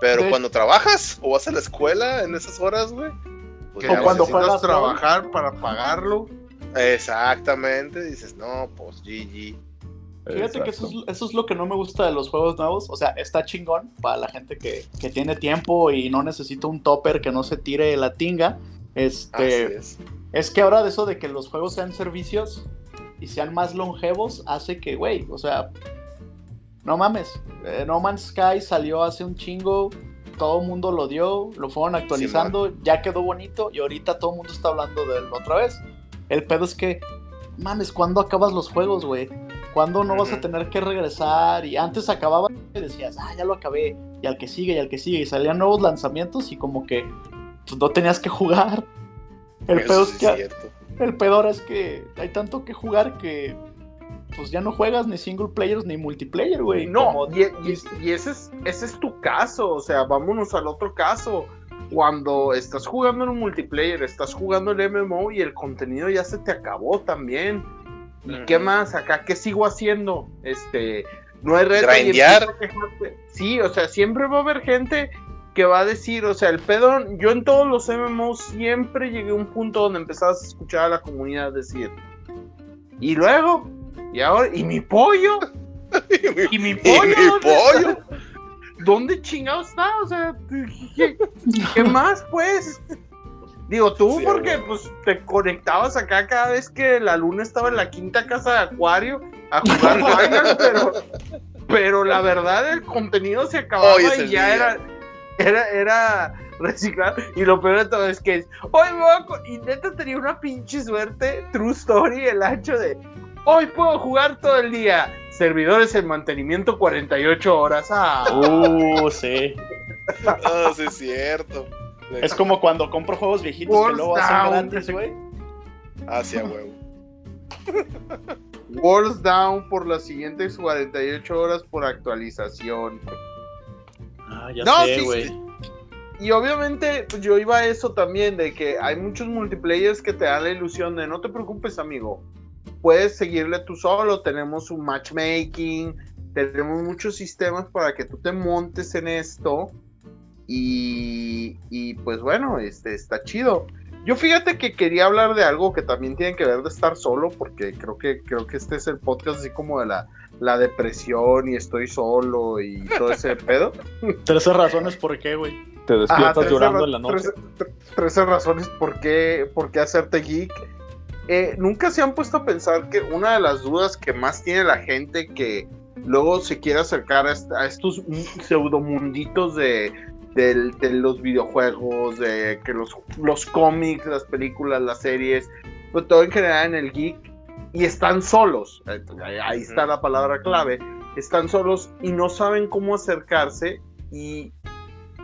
Pero Sí. cuando trabajas o vas a la escuela en esas horas, güey. pues O cuando juegas trabajar para pagarlo. Exactamente, dices, no, pues GG. Fíjate que eso Exacto. es, eso es lo que no me gusta de los juegos nuevos. O sea, está chingón para la gente que, que tiene tiempo y no necesita un topper que no se tire la tinga. Así Este, es. es que ahora de eso de que los juegos sean servicios y sean más longevos, hace que, güey, o sea, no mames. eh, no Man's Sky salió hace un chingo, todo el mundo lo dio, lo fueron actualizando, ya quedó bonito y ahorita todo el mundo está hablando de él otra vez. El pedo es que, mames, ¿cuándo acabas los juegos, güey? ¿Cuándo no vas a tener que regresar? Y antes acababa y decías, ah, ya lo acabé, y al que sigue, y al que sigue, y salían nuevos lanzamientos y como que pues, no tenías que jugar. El Eso pedo es que cierto. el peor es que hay tanto que jugar que pues ya no juegas ni single players ni multiplayer, güey. No, Como- y, y- y ese, es, ese es tu caso, o sea, vámonos al otro caso. Cuando estás jugando en un multiplayer, estás jugando el MMO y el contenido ya se te acabó también. ¿Y qué más? Acá, ¿qué sigo haciendo? Este, no hay reto. y. Sí, o sea, siempre va a haber gente que va a decir, o sea, el pedo, yo en todos los MMOs siempre llegué a un punto donde empezabas a escuchar a la comunidad decir, y luego, y ahora, y mi pollo, y mi Y pollo, mi ¿dónde pollo. está? ¿Dónde chingado está? O sea, ¿qué, qué más, pues? Digo, tú Sí, porque pues te conectabas acá cada vez que la luna estaba en la quinta casa de Acuario a jugar Final, pero, pero la verdad el contenido se acababa Hoy y ya día. era, era, era reciclar. Y lo peor de todo es que es, hoy me voy a co-", y neta tenía una pinche suerte, true story, el ancho de hoy puedo jugar todo el día. Servidores en mantenimiento 48 horas. Ah, Uh, sí. Ah, sí, es cierto. Es como cuando compro juegos viejitos que luego hacen gratis, güey. Hacia huevo. Walls down por las siguientes 48 horas por actualización. Ah, ya No, sé, güey. sí. Y obviamente pues, yo iba a eso también, de que hay muchos multiplayers que te dan la ilusión de no te preocupes amigo, puedes seguirle tú solo, tenemos un matchmaking, tenemos muchos sistemas para que tú te montes en esto y, y pues bueno, este está chido. Yo fíjate que quería hablar de algo que también tiene que ver de estar solo, porque creo que, creo que este es el podcast así como de la, la depresión y estoy solo y todo ese pedo. Trece razones por qué, güey. Te despiertas llorando ra- en la noche. trece- tre- Trece razones por qué, por qué hacerte geek. Eh, Nunca se han puesto a pensar que una de las dudas que más tiene la gente que luego se quiere acercar a estos pseudomunditos de, del- de los videojuegos, de que los, los cómics, las películas, las series, pues todo en general en el geek, y están solos. Eh, Ahí está la palabra clave. Están solos y no saben cómo acercarse y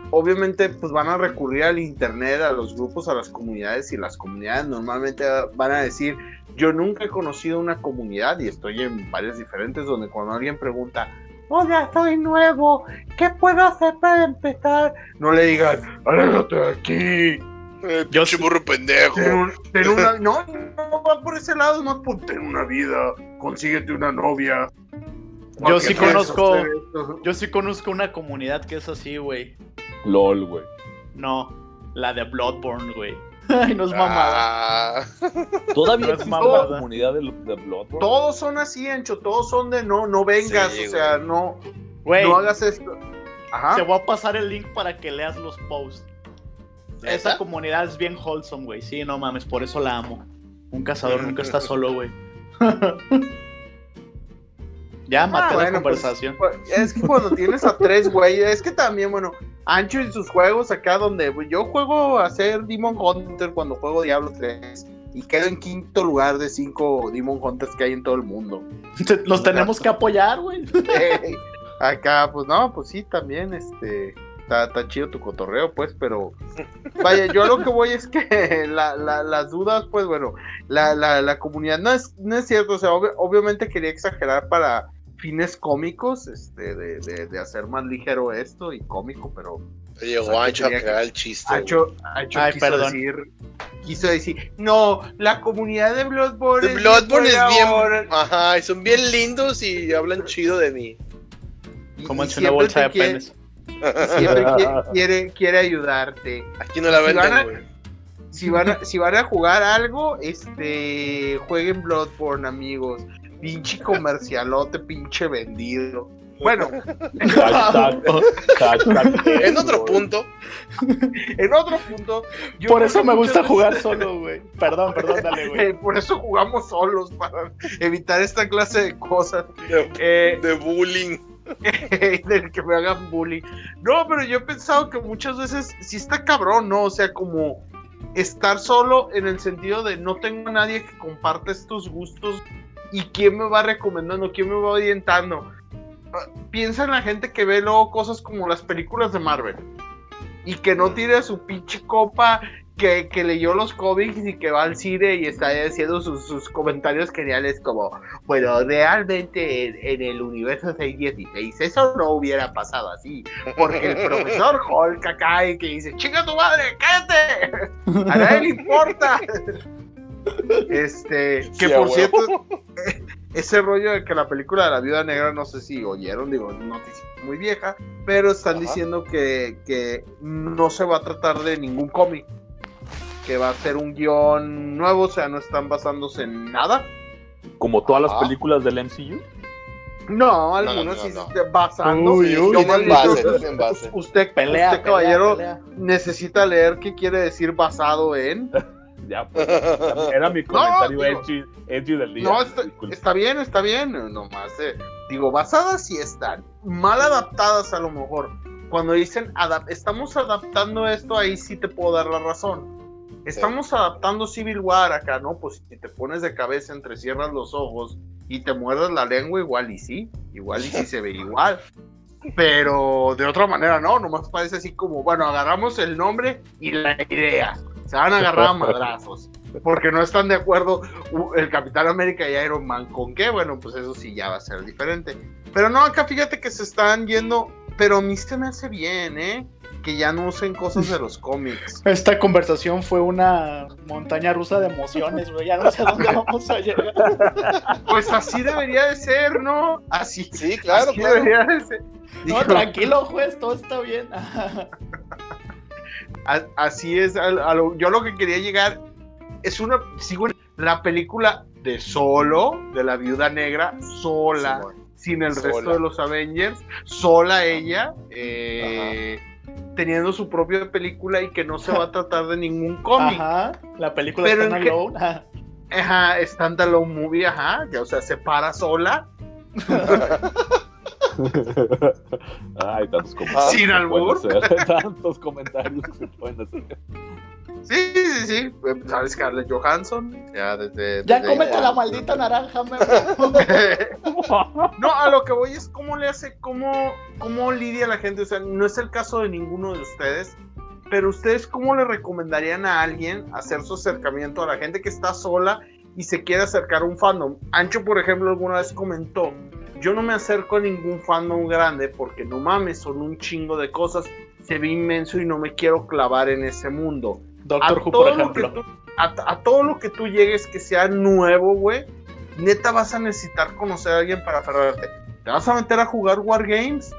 obviamente pues van a recurrir al internet, a los grupos, a las comunidades y las comunidades normalmente van a decir, yo nunca he conocido una comunidad y estoy en varias diferentes donde cuando alguien pregunta, hola, soy nuevo, ¿qué puedo hacer para empezar? No le digan, aléjate de aquí. Eh, Yo pinche sí- burro pendejo. Ten un- ten una, no, no va por ese lado, no por tener una vida, consíguete una novia. Yo sí conozco-. Yo sí conozco una comunidad que es así, güey. LOL, güey. No, la de Bloodborne, güey. Ay, no es mamada. Ah, Todavía No es mamada. la comunidad de, de Bloodborne. Todos son así, Encho, todos son de no, no vengas, Sí, o sea, güey. no, Güey, no hagas esto. Ajá. te voy a pasar el link para que leas los posts. Esa ¿Neta? comunidad es bien wholesome, güey. Sí, no mames, por eso la amo. Un cazador nunca está solo, güey. Ya maté Ah, la bueno, pues, conversación. pues, es que cuando tienes a tres güeyes, es que también, bueno, Ancho en sus juegos acá donde yo juego a ser Demon Hunter cuando juego Diablo 3 y quedo en quinto lugar de cinco Demon Hunters que hay en todo el mundo. Los tenemos que apoyar, güey. Ey, acá, pues no, pues sí, también, este, Está, está chido tu cotorreo, pues, pero vaya, yo a lo que voy es que la- la- las dudas, pues bueno, la, la, la comunidad no es, no es cierto, o sea, obvi- obviamente quería exagerar para fines cómicos, este, de, de, de hacer más ligero esto y cómico, pero Llegó O sea, que Ancho a que- crear el chiste. Ancho, Ancho Ay, quiso perdón. decir, quiso decir, no, la comunidad de Bloodborne, The Bloodborne es bien. onda", Ajá, y son bien lindos y hablan chido de mí. y- Como y en una bolsa de quiere- penes. Siempre quiere, quiere, ayudarte. Aquí no la venden, güey. Si van, a, si van a jugar algo, este jueguen Bloodborne, amigos. Pinche comercialote, pinche vendido. Bueno, Hashtag, hashtag En otro punto, en otro punto. yo Por eso me gusta veces- jugar solo, güey. Perdón, perdón, dale, güey. Eh, por eso jugamos solos, para evitar esta clase de cosas. de, Eh, de bullying. del que me hagan bullying. No, pero yo he pensado que muchas veces sí está cabrón, ¿no? O sea, como estar solo en el sentido de no tengo a nadie que comparte estos gustos y quién me va recomendando, quién me va orientando. Piensa en la gente que ve luego cosas como las películas de Marvel y que no tiene a su pinche copa que, que leyó los cómics y que va al cine y está haciendo sus, sus comentarios geniales como, bueno, realmente en, en el universo 616 eso no hubiera pasado así, porque el profesor Hulk acá y que dice, chinga tu madre, cállate, a nadie le importa. Este, que Sí, por cierto, ese rollo de que la película de la viuda negra, no sé si oyeron, digo, noticia muy vieja, pero están Ajá. diciendo que, que no se va a tratar de ningún cómic, que va a ser un guion nuevo, o sea, no están basándose en nada. Como todas las películas del MCU. No, no, algunos no, sí no. basando. Uy, uy, más base. Usted, Pelea, usted pelea, caballero, pelea. necesita leer qué quiere decir basado en. Ya, pues, era mi comentario digo- edgy, edgy del día. No, está bien, está bien. Nomás, eh, digo, basadas sí están. Mal adaptadas a lo mejor. Cuando dicen adap- estamos adaptando esto, ahí sí te puedo dar la razón. Estamos adaptando Civil War acá, ¿no? Pues si te pones de cabeza, entrecierras los ojos y te muerdes la lengua, igual y sí. Igual y sí se ve igual. Pero de otra manera, no, nomás parece así como, bueno, agarramos el nombre y la idea. Se van a agarrar a madrazos. Porque no están de acuerdo el Capitán América y Iron Man. ¿Con qué? Bueno, pues eso sí ya va a ser diferente. Pero no, acá fíjate que se están yendo. Pero a mí se me hace bien, ¿eh? Que ya no usen cosas de los cómics. Esta conversación fue una montaña rusa de emociones, güey. Ya no sé a dónde vamos a llegar. Pues así debería de ser, ¿no? Así. Sí, claro, así claro. debería de ser. No, Digo, tranquilo, juez, todo está bien. A- así es. a- a lo- yo lo que quería llegar es una. Sigo en la película de solo, de la viuda negra, sola. Sin el Sola. resto de los Avengers, sola ella, eh, teniendo su propia película y que no se va a tratar de ningún cómic. Ajá, la película Pero está en qué- alone. Ajá. Ajá, standalone movie, ajá, que, o sea, se para sola, Ay, tantos comentarios. Sin que albur. Tantos comentarios que se pueden hacer. Sí, sí, sí, ¿sabes? Scarlett Johansson, ya desde... Ya cómete la maldita naranja, Memo. no, a lo que voy es cómo le hace, cómo, cómo lidia la gente, o sea, no es el caso de ninguno de ustedes, pero ustedes cómo le recomendarían a alguien hacer su acercamiento a la gente que está sola y se quiere acercar a un fandom. Ancho, por ejemplo, alguna vez comentó, yo no me acerco a ningún fandom grande porque no mames, son un chingo de cosas, se ve inmenso y no me quiero clavar en ese mundo. Doctor A Who, por ejemplo. tú- a, a todo lo que tú llegues que sea nuevo, güey, neta vas a necesitar conocer a alguien para aferrarte. ¿Te vas a meter a jugar Wargames?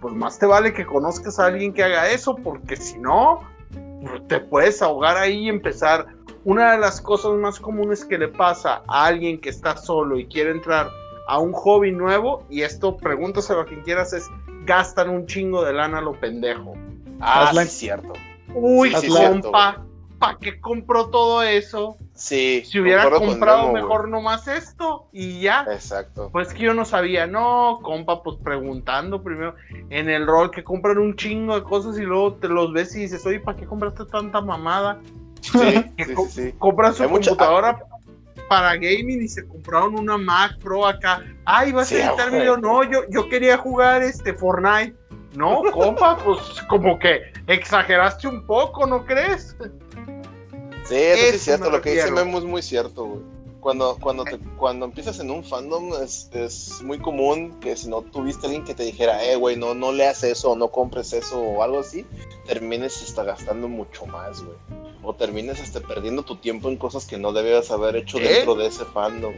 Pues más te vale que conozcas a alguien que haga eso, porque si no, te puedes ahogar ahí y empezar. Una de las cosas más comunes que le pasa a alguien que está solo y quiere entrar a un hobby nuevo, y esto pregúntaselo a quien quieras, es gastan un chingo de lana lo pendejo. Ah, Hazla- sí, cierto. Uy, Sí, compa, ¿para qué compró todo eso? Sí. Si hubiera comprado mejor nomás esto y ya. Exacto. Pues que yo no sabía, no, compa, pues preguntando primero en el rol que compran un chingo de cosas y luego te los ves y dices, oye, ¿para qué compraste tanta mamada? Sí, sí, sí, sí. Compran su mucha- computadora para gaming y se compraron una Mac Pro acá. Ay, va a Sí, güey. término. No, yo, yo quería jugar este Fortnite. No, compa, pues como que exageraste un poco, ¿no crees? Sí, eso sí es cierto, lo que dice. Memo es muy cierto, güey. Cuando, cuando, te- cuando empiezas en un fandom es, es muy común que si no tuviste alguien que te dijera, eh, güey, no, no leas eso, o no compres eso o algo así, termines hasta gastando mucho más, güey. O termines hasta perdiendo tu tiempo en cosas que no debías haber hecho ¿Eh? dentro de ese fandom.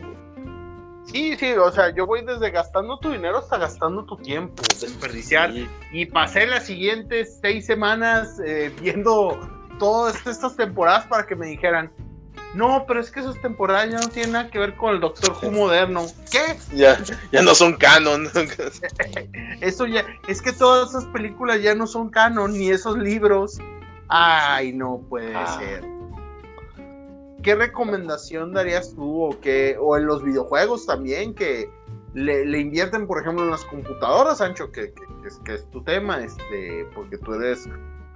Sí, sí, o sea, yo voy desde gastando tu dinero hasta gastando tu tiempo, desperdiciar. Sí. Y pasé las siguientes seis semanas eh, viendo todas estas temporadas para que me dijeran, no, pero es que esas temporadas ya no tienen nada que ver con el Doctor Who moderno. ¿Qué? Ya, ya no son canon. Eso ya, es que todas esas películas ya no son canon, ni esos libros. Ay, no puede Ah. ser. ¿Qué recomendación darías tú o qué, o en los videojuegos también que le, le invierten, por ejemplo, en las computadoras, Sancho, que, que- que es, que es tu tema, este, porque tú eres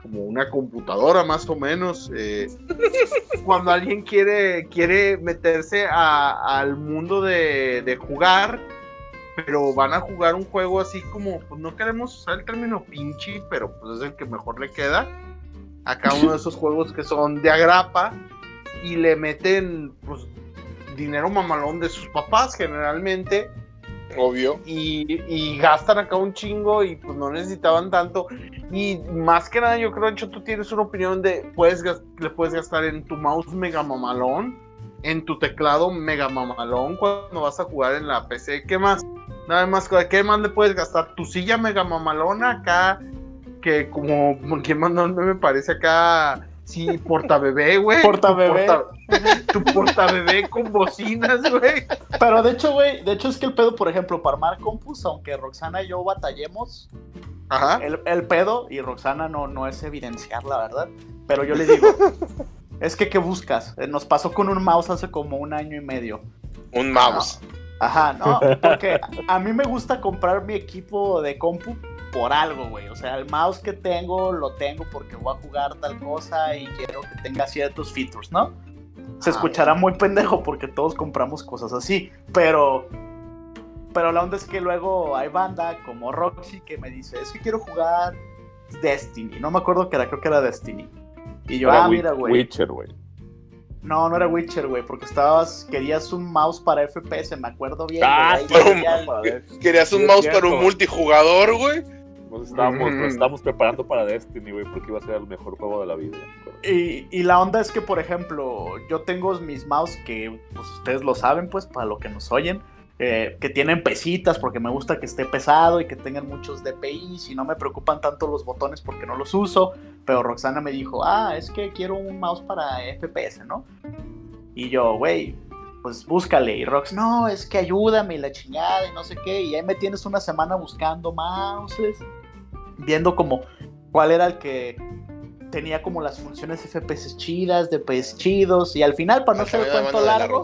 como una computadora más o menos. eh, cuando alguien quiere, quiere meterse a- al mundo de, de jugar, pero van a jugar un juego así como, pues no queremos usar el término pinche, pero pues es el que mejor le queda. Acá uno de esos juegos que son de agrapa y le meten pues dinero mamalón de sus papás generalmente Obvio. y, y gastan acá un chingo y pues no necesitaban tanto. Y más que nada, yo creo, Ancho, tú tienes una opinión de, puedes le puedes gastar en tu mouse mega mamalón, en tu teclado mega mamalón cuando vas a jugar en la PC. ¿Qué más? Nada más, ¿qué más le puedes gastar? Tu silla mega mamalona acá, que como, ¿quién mandó un meme? parece acá? Sí, portabebé, güey. Portabebé. Tu porta- Tu portabebé con bocinas, güey. Pero de hecho, güey, de hecho es que el pedo, por ejemplo, para armar compus, aunque Roxana y yo batallemos, Ajá. el, el pedo, y Roxana no, no es evidenciar la verdad, pero yo le digo, es que ¿qué buscas? Eh, Nos pasó con un mouse hace como un año y medio. Un mouse. Ajá, no, porque a mí me gusta comprar mi equipo de compu por algo, güey. O sea, el mouse que tengo lo tengo porque voy a jugar tal cosa y quiero que tenga ciertos features, ¿no? Se Ah, escuchará muy pendejo porque todos compramos cosas así, pero pero la onda es que luego hay banda como Roxy que me dice, "Es que quiero jugar Destiny." No me acuerdo que era, creo que era Destiny. Y yo, Era "Ah, mira, güey." Witcher, güey. No, no era Witcher, güey, porque estabas querías un mouse para FPS, me acuerdo bien. Ah, pero-. ¿Querías un mouse para un multijugador, güey? Nos estábamos, Mm. nos estábamos preparando para Destiny, güey, porque iba a ser el mejor juego de la vida. Y, y la onda es que, por ejemplo, yo tengo mis mouse que, pues ustedes lo saben, pues, para lo que nos oyen, eh, que tienen pesitas porque me gusta que esté pesado y que tengan muchos DPI y no me preocupan tanto los botones porque no los uso. Pero Roxana me dijo, ah, es que quiero un mouse para FPS, ¿no? Y yo, güey, pues búscale. Y Rox, no, es que ayúdame y la chingada y no sé qué. Y ahí me tienes una semana buscando mouses, viendo como cuál era el que tenía como las funciones FPS chidas, DPS chidos. Y al final, para no hacer el cuento la largo,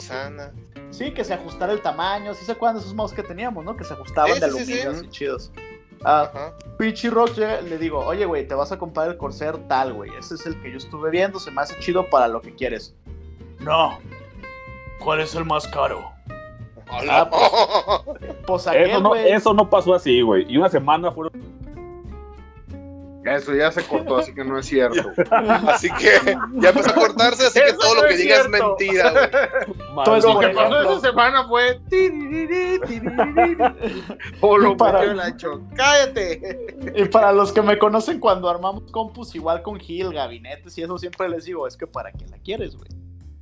sí, que se ajustara el tamaño. ¿Sí se acuerdan de esos mouse que teníamos, no? Que se ajustaban Sí, de sí, sí, sí. aluminio, así chidos. Ah. Pichi Rock le digo, oye, güey, te vas a comprar el Corsair tal, güey. Ese es el que yo estuve viendo, se me hace chido para lo que quieres. No. ¿Cuál es el más caro? Hola. Pues aquel, Eso no, eso no pasó así, güey. Y una semana fueron. Eso ya se cortó, así que no es cierto. Así que ya empezó a cortarse, así que todo no lo que es diga es mentira, güey. Todo es Lo que pasó esa semana fue. tiririri, tiririri. Polo Y para- el ancho. ¡Cállate! Y para los que me conocen cuando armamos compus igual con Gil, gabinetes y eso siempre les digo, es que para qué la quieres, güey.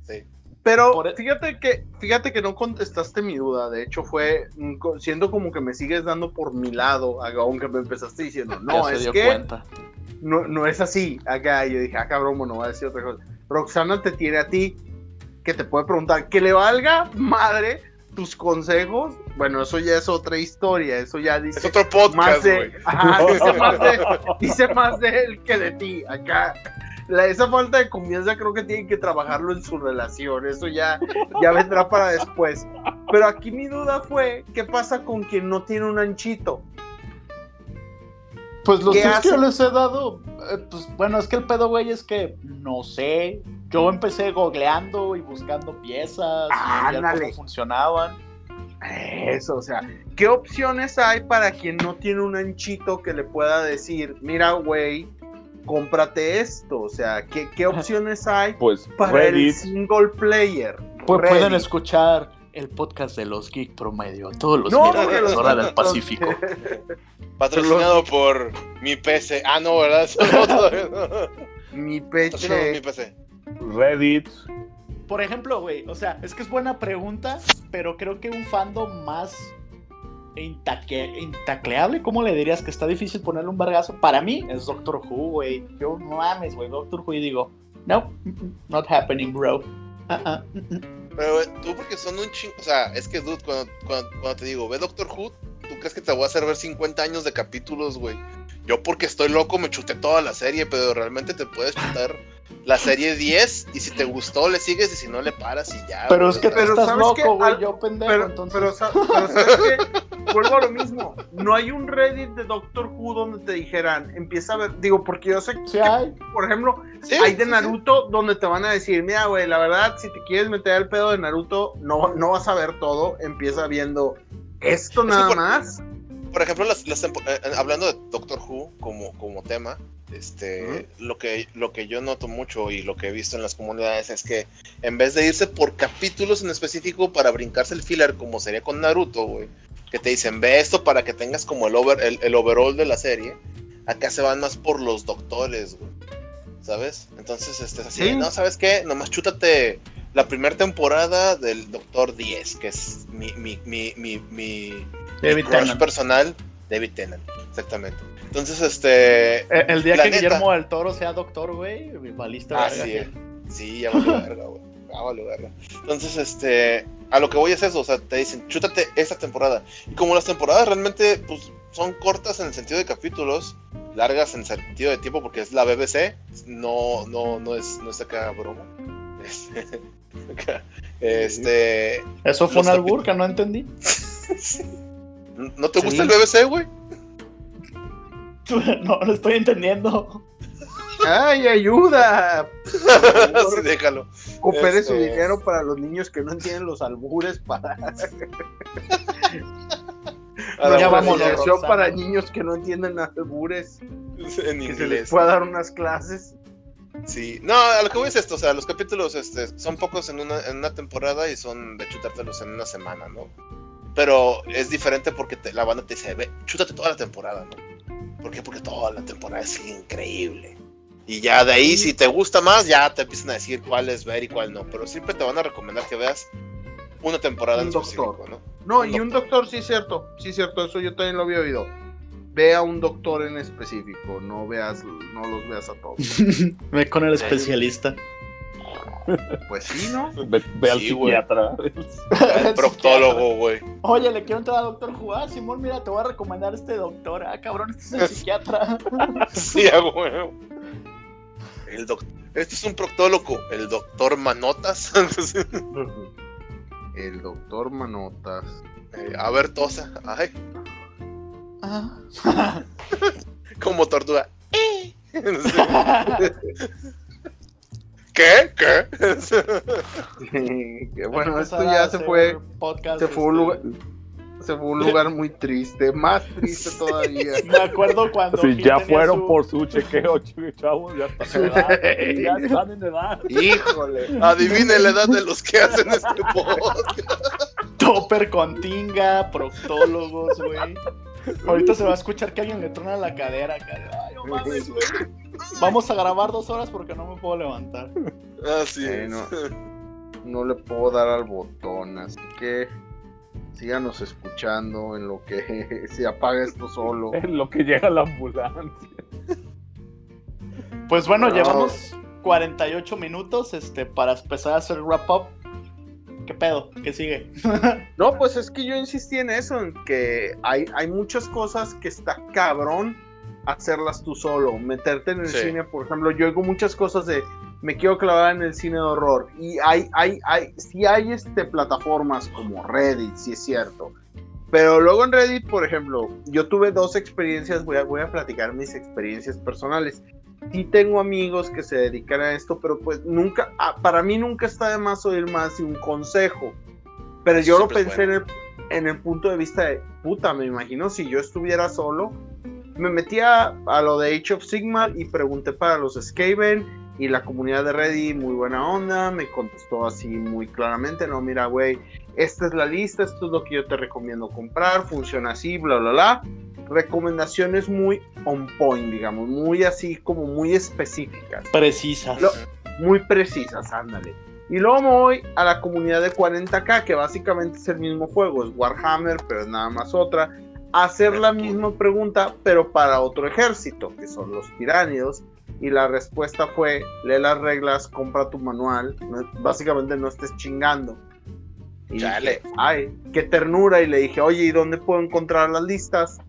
Sí. Pero Por e- fíjate que, fíjate que no contestaste mi duda. De hecho, fue siendo como que me sigues dando por mi lado, aunque me empezaste diciendo, no, Ya se es dio que cuenta. no, no es así. Acá yo dije, ah, cabrón, bueno, voy a decir otra cosa. Roxana te tiene a ti que te puede preguntar que le valga madre tus consejos. Bueno, eso ya es otra historia. Eso ya dice Es otro más podcast, de, güey. ajá, dice, más de, dice más de él que de ti. Acá. La, esa falta de confianza creo que tienen que trabajarlo en su relación. Eso ya, ya vendrá para después. Pero aquí mi duda fue, ¿qué pasa con quien no tiene un anchito? Pues los ¿Qué tips que yo les he dado, eh, pues bueno, es que el pedo, güey, es que no sé. Yo empecé googleando y buscando piezas y ver Ándale. cómo funcionaban. Eso, o sea, ¿qué opciones hay para quien no tiene un anchito que le pueda decir, mira, güey, cómprate esto? O sea, ¿qué, qué opciones hay Pues para el single player? Pu- pueden escuchar el podcast de los Geek Promedio todos los No, miércoles, porque los- hora del Pacífico. Patrocinado por mi PC. Ah, no, ¿verdad? No. Mi por mi. PC. Reddit, Por ejemplo, güey, o sea, es que es buena pregunta, pero creo que un fandom más intacleable, ¿cómo le dirías que está difícil ponerle un vergazo? Para mí es Doctor Who, güey. Yo no mames, güey, Doctor Who y digo, no, not happening, bro. Mm, mm. Pero tú porque son un chingo. O sea, es que, dude, cuando, cuando, cuando te digo, ve Doctor Who, ¿tú crees que te voy a hacer ver 50 años de capítulos, güey? Yo porque estoy loco me chuté toda la serie, pero realmente te puedes chutar la serie 10 y si te gustó le sigues y si no le paras y ya. Pero güey, es que Pero estás loco, güey, yo pendejo, Pero, entonces. pero, sa- pero ¿sabes qué? Vuelvo a lo mismo. No hay un Reddit de Doctor Who donde te dijeran, empieza a ver, digo, porque yo sé que, Sí hay. por ejemplo, sí, hay de sí, sí. Naruto donde te van a decir, mira, güey, la verdad, si te quieres meter al pedo de Naruto, no, no vas a ver todo, empieza viendo esto nada por- más. Por ejemplo, las, las eh, hablando de Doctor Who como, como tema, este, lo, que, lo que yo noto mucho y lo que he visto en las comunidades es que en vez de irse por capítulos en específico para brincarse el filler, como sería con Naruto, güey, que te dicen, ve esto para que tengas como el, over, el, el overall de la serie, acá se van más por los doctores, güey, ¿sabes? Entonces, este, es así, Sí. no, ¿sabes qué? Nomás chútate la primera temporada del Doctor 10, que es mi, mi, mi, mi, mi, David mi crush Tennant. personal, David Tennant, exactamente. Entonces, este. Eh, El día que neta. Guillermo del Toro sea doctor, güey, valista. Ah, sí, eh. sí, ya valió verga, güey. Ya valió verga. Entonces, este. A lo que voy es eso, o sea, te dicen, chútate esta temporada. Y como las temporadas realmente, pues, son cortas en el sentido de capítulos, largas en sentido de tiempo, porque es la BBC, no, no, no es, no es acá broma. Este. este Eso fue un albur que no entendí. ¿No te gusta Sí. el BBC, güey? No lo estoy entendiendo. ¡Ay, ayuda! sí, déjalo. Coopere su Este- dinero para los niños que no entienden los albures, para A la Ya vámonos, para niños que no entienden albures, En que se les inglés. pueda dar unas clases. Sí, no, a lo que voy es esto, o sea, los capítulos este, son pocos en una, en una temporada y son de chutártelos en una semana, ¿no? Pero es diferente porque te- la banda te dice, ve, chútate toda la temporada, ¿no? ¿Por qué? Porque toda la temporada es increíble. Y ya de ahí, si te gusta más, ya te empiezan a decir cuál es ver y cuál no. Pero siempre te van a recomendar que veas una temporada Un en doctor. específico, ¿no? No, Un y un doctor, sí, cierto, sí, cierto, eso yo también lo había oído. Ve a un doctor en específico, no veas, no los veas a todos. Ve con el especialista. Pues sí, ¿no? ve, ve al Sí, güey. psiquiatra. El proctólogo, güey. Oye, le quiero entrar a Doctor. Ah, Simón, mira, te voy a recomendar este doctor. Ah, cabrón, este es el psiquiatra. Sí, huevo. El doc- Este es un proctólogo, el doctor Manotas. El doctor Manotas. Eh, a ver, tosa. Ay, Ah. como tortuga. ¿Qué? ¿Qué? Que bueno, esto ya se fue, podcast, se fue un este, lugar, se fue un lugar muy triste, más triste todavía. Me acuerdo cuando. Si ya fueron su- por su chequeo, ch- chavos, ya edad. Ya están en edad. Híjole. Adivine la edad de los que hacen este podcast. Topper con tinga, proctólogos, güey. Ahorita se va a escuchar que alguien le trona la cadera. Ay, no mames, güey. Vamos a grabar dos horas porque no me puedo levantar. Así es. Bueno. No le puedo dar al botón, así que síganos escuchando en lo que se apaga esto solo. En lo que llega la ambulancia. Pues bueno, No. llevamos 48 minutos este, para empezar a hacer el wrap up. ¿Qué pedo? ¿Qué sigue? No, pues es que yo insistí en eso, en que hay, hay muchas cosas que está cabrón hacerlas tú solo. Meterte en el Sí. cine, por ejemplo, yo oigo muchas cosas de me quiero clavar en el cine de horror. Y hay, hay, hay, sí hay este, plataformas como Reddit, sí es cierto. Pero luego en Reddit, por ejemplo, yo tuve dos experiencias, voy a, voy a platicar mis experiencias personales. Sí tengo amigos que se dedican a esto, pero pues nunca, ah, para mí nunca está de más oír más de un consejo. Pero yo lo Siempre pensé en el, en el punto de vista de, puta, me imagino si yo estuviera solo, me metía a lo de Age of Sigmar y pregunté para los Skaven y la comunidad de Reddit, muy buena onda, me contestó así muy claramente, no, mira, güey, esta es la lista, esto es lo que yo te recomiendo comprar, funciona así, bla, bla, bla. Recomendaciones muy on point, digamos, muy así como muy específicas. Precisas. Lo- muy precisas, ándale. Y luego me voy a la comunidad de 40k, que básicamente es el mismo juego, es Warhammer, pero es nada más otra. Hacer la misma pregunta, pero para otro ejército, que son los tiránidos. Y la respuesta fue, lee las reglas, compra tu manual, no- básicamente no estés chingando. Y Chale. dije, ay, qué ternura. Y le dije, oye, ¿y dónde puedo encontrar las listas?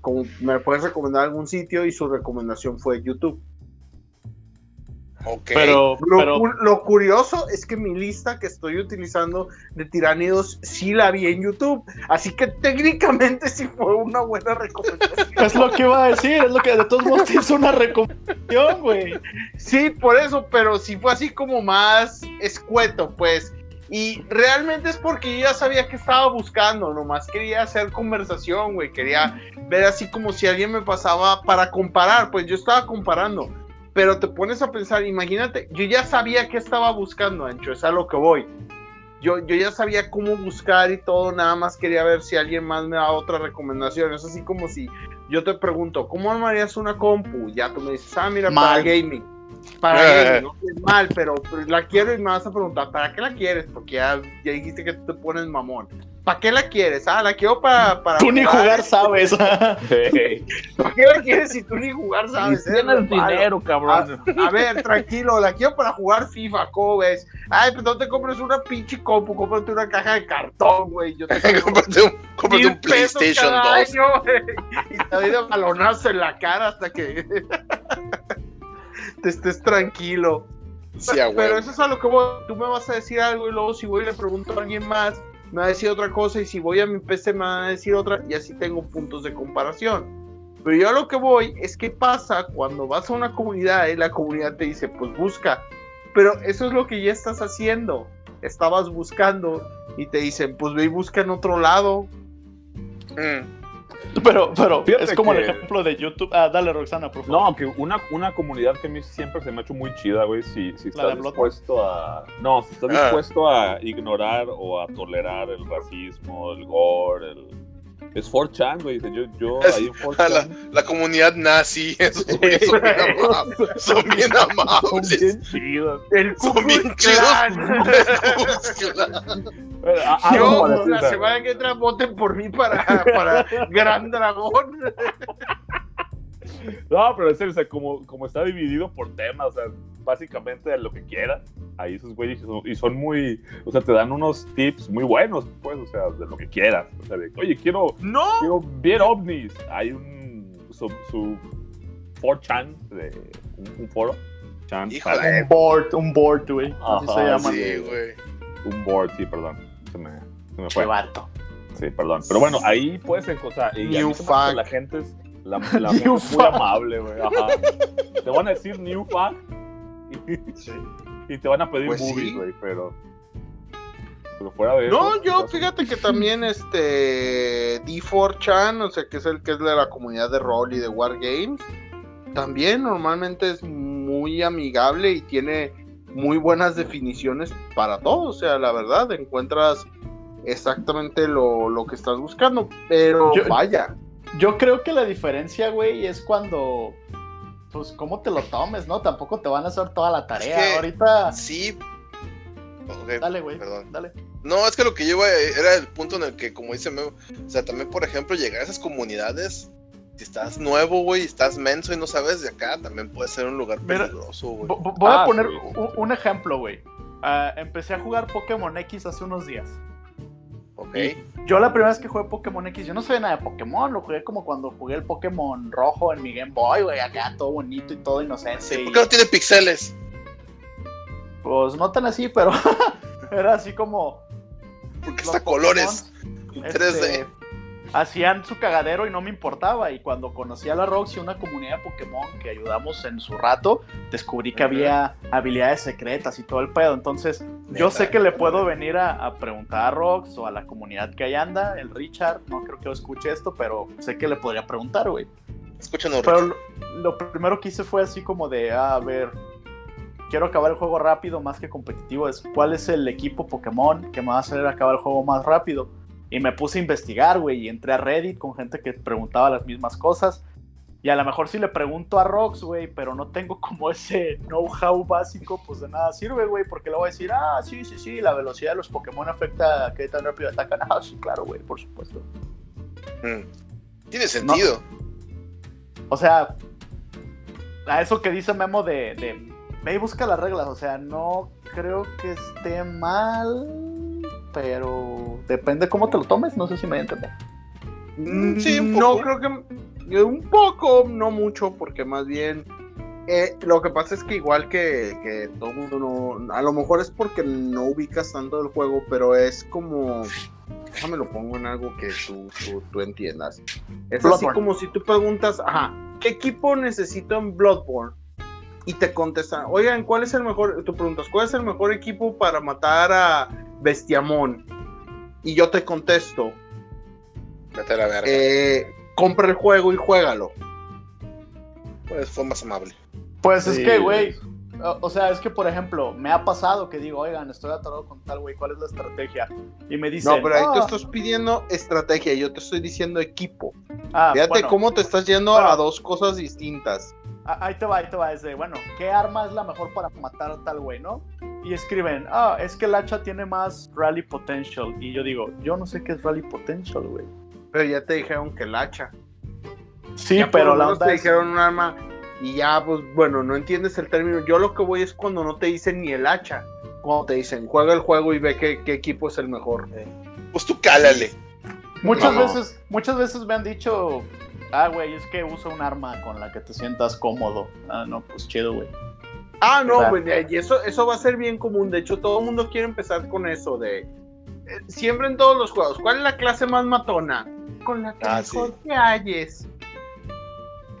Como, ¿Me puedes recomendar algún sitio? Y su recomendación fue YouTube. Ok. Pero, Lo, pero lo curioso es que mi lista que estoy utilizando de tiránidos sí la vi en YouTube. Así que técnicamente sí fue una buena recomendación. es lo que iba a decir, es lo que de todos modos te hizo una recomendación, güey. sí, por eso, pero sí fue así como más escueto, pues. Y realmente es porque yo ya sabía que estaba buscando, nomás quería hacer conversación, güey. Quería ver así como si alguien me pasaba para comparar, pues yo estaba comparando. Pero te pones a pensar, imagínate, yo ya sabía que estaba buscando, Ancho, es a lo que voy. Yo, yo ya sabía cómo buscar y todo, nada más quería ver si alguien más me da otra recomendación. Es así como si yo te pregunto, ¿cómo armarías una compu? Ya tú me dices, ah, mira, Mal. para gaming. Para gaming, no es mal, pero, pero la quiero y me vas a preguntar, ¿para qué la quieres? Porque ya, ya dijiste que tú te pones mamón. ¿Para qué la quieres? Ah, la quiero para... para Tú ni jugar sabes. Hey, ¿Para qué la quieres si tú ni jugar sabes? Tienes malo. dinero, A, cabrón. a ver, tranquilo, la quiero para jugar FIFA, ¿cómo ves? Ay, pues no te compres una pinche compu, cómprate una caja de cartón, güey. Yo te cómprate un, cómprate un PlayStation pesos cada 2. año, y te doy de balonazo en la cara hasta que te estés tranquilo. Sí, Pero eso es a lo que voy. Tú me vas a decir algo y luego si voy y le pregunto a alguien más, me va a decir otra cosa y si voy a mi PC me va a decir otra y así tengo puntos de comparación. Pero yo a lo que voy es que pasa cuando vas a una comunidad y la comunidad te dice, pues busca. Pero eso es lo que ya estás haciendo. Estabas buscando y te dicen, pues ve y busca en otro lado. Mm. Pero, pero Fíjate es como el ejemplo de YouTube. Ah, dale, Roxana, por favor. No, que una, una comunidad que a mí siempre se me ha hecho muy chida, güey, si, si ¿La de estás dispuesto a... No, si estás Ah. dispuesto a ignorar o a tolerar el racismo, el gore, el... Es 4chan, güey, dice, yo, yo Es- ahí en A la, 4chan... la comunidad nazi, esos güeyes son bien amables. Son bien Son amables. bien chidos. El Son bien chidos. A- Yo, la semana que entra voten por mí para, para Gran Dragón. No, pero es serio, o sea, como, como está dividido por temas, o sea, básicamente de lo que quieras, ahí esos güeyes son- y son muy, o sea, te dan unos tips muy buenos, pues, o sea, de lo que quieras. O sea, de, oye, quiero, No, quiero ver ovnis. Hay un, su, su 4chan, de, un, un foro, chan, Híjole. Un board, un board, güey. Así se llama. Sí, güey. un board, sí, perdón, se me, se me Qué fue. vato. Sí, perdón. Pero bueno, ahí puedes encontrar. Y New fuck. la gente es, la, la gente es muy amable, güey. Ajá. Te van a decir new fuck y, y te van a pedir Pues movies, sí. güey, pero. Pero fuera de eso. no, yo fíjate que también este D4chan, o sea, que es el que es de la comunidad de rol y de Wargames, también normalmente es muy amigable y tiene muy buenas definiciones para todo, o sea, la verdad, encuentras exactamente lo, lo que estás buscando, pero Yo- vaya, Yo creo que la diferencia, güey, es cuando. Pues, ¿cómo te lo tomes, no? Tampoco te van a hacer toda la tarea. que- Ahorita. Sí. Dale, güey. Perdón. Dale. No, es que lo que yo iba era el punto en el que, como dice Memo, o sea, también, por ejemplo, llegar a esas comunidades, si estás nuevo, güey, estás menso y no sabes de acá, también puede ser un lugar peligroso, güey. Vo- vo- Voy Ah, a poner sí. un, un ejemplo, güey. Ah, empecé a jugar Pokémon X hace unos días. Ok. Yo la primera vez que jugué Pokémon X, yo no sabía nada de Pokémon, lo jugué como cuando jugué el Pokémon rojo en mi Game Boy, güey, acá todo bonito y todo inocente. Sí, ¿Por qué no tiene pixeles? Pues no tan así, pero era así como... Porque está colores. En 3D. Hacían su cagadero y no me importaba. Y cuando conocí a la Roxy, una comunidad de Pokémon que ayudamos en su rato, descubrí que había habilidades secretas y todo el pedo. Entonces Yo sé que le puedo venir a, a preguntar a Rox o a la comunidad que ahí anda, el Richard, no creo que escuche esto, pero sé que le podría preguntar, güey. Escúchanos, Pero lo, lo primero que hice fue así como de, ah, a ver, quiero acabar el juego rápido más que competitivo. Es cuál es el equipo Pokémon que me va a hacer acabar el juego más rápido. Y me puse a investigar, güey, y entré a Reddit con gente que preguntaba las mismas cosas. Y a lo mejor sí le pregunto a Rox, güey, pero no tengo como ese know-how básico, pues de nada sirve, güey, porque le voy a decir, ah, sí, sí, sí, la velocidad de los Pokémon afecta a qué tan rápido atacan. Ah, sí, claro, güey, por supuesto. Mm. Tiene sentido. O sea, a eso que dice Memo de, de ve y busca las reglas, o sea, no creo que esté mal, pero depende cómo te lo tomes, no sé si me entiendes. Mm, Sí, un no poco. creo que un poco, no mucho, porque más bien eh, lo que pasa es que igual que, que todo el mundo no, a lo mejor es porque no ubicas tanto el juego, pero es como, déjame lo pongo en algo que tú, tú, tú entiendas. Es así como si tú preguntas, ajá, ¿qué equipo necesito en Bloodborne? Y te contestan, oigan, ¿cuál es el mejor? Tú preguntas, ¿cuál es el mejor equipo para matar a Bestiamón? Y yo te contesto, Vete a la verga. eh, compra el juego y juégalo. Pues fue más amable. Pues es que, güey, o, sea, es que, por ejemplo, me ha pasado que digo, oigan, estoy atorado con tal, güey, ¿cuál es la estrategia? Y me dicen, No, pero ahí "Ah, tú estás pidiendo estrategia, yo te estoy diciendo equipo. ah, Fíjate bueno, cómo te estás yendo Bueno. a dos cosas distintas. Ah, Ahí te va, ahí te va. Es de, bueno, ¿qué arma es la mejor para matar a tal güey, no? Y escriben, ah, es que el hacha tiene más rally potential. Y yo digo, yo no sé qué es rally potential, güey. Pero ya te dijeron que el hacha. Sí, Ya pero la onda te es- dijeron un arma y ya, pues bueno, no entiendes el término. Yo lo que voy es cuando no te dicen ni el hacha. Cuando te dicen, juega el juego y ve qué, qué equipo es el mejor. Pues tú cálale. Muchas No. veces, muchas veces me han dicho, ah, güey, es que usa un arma con la que te sientas cómodo. Ah, no, pues chido, güey. Ah, no, güey, y eso, eso va a ser bien común. De hecho, todo el mundo quiere empezar con eso de eh, siempre en todos los juegos. ¿Cuál es la clase más matona? Con la que Ah, mejor sí. te halles.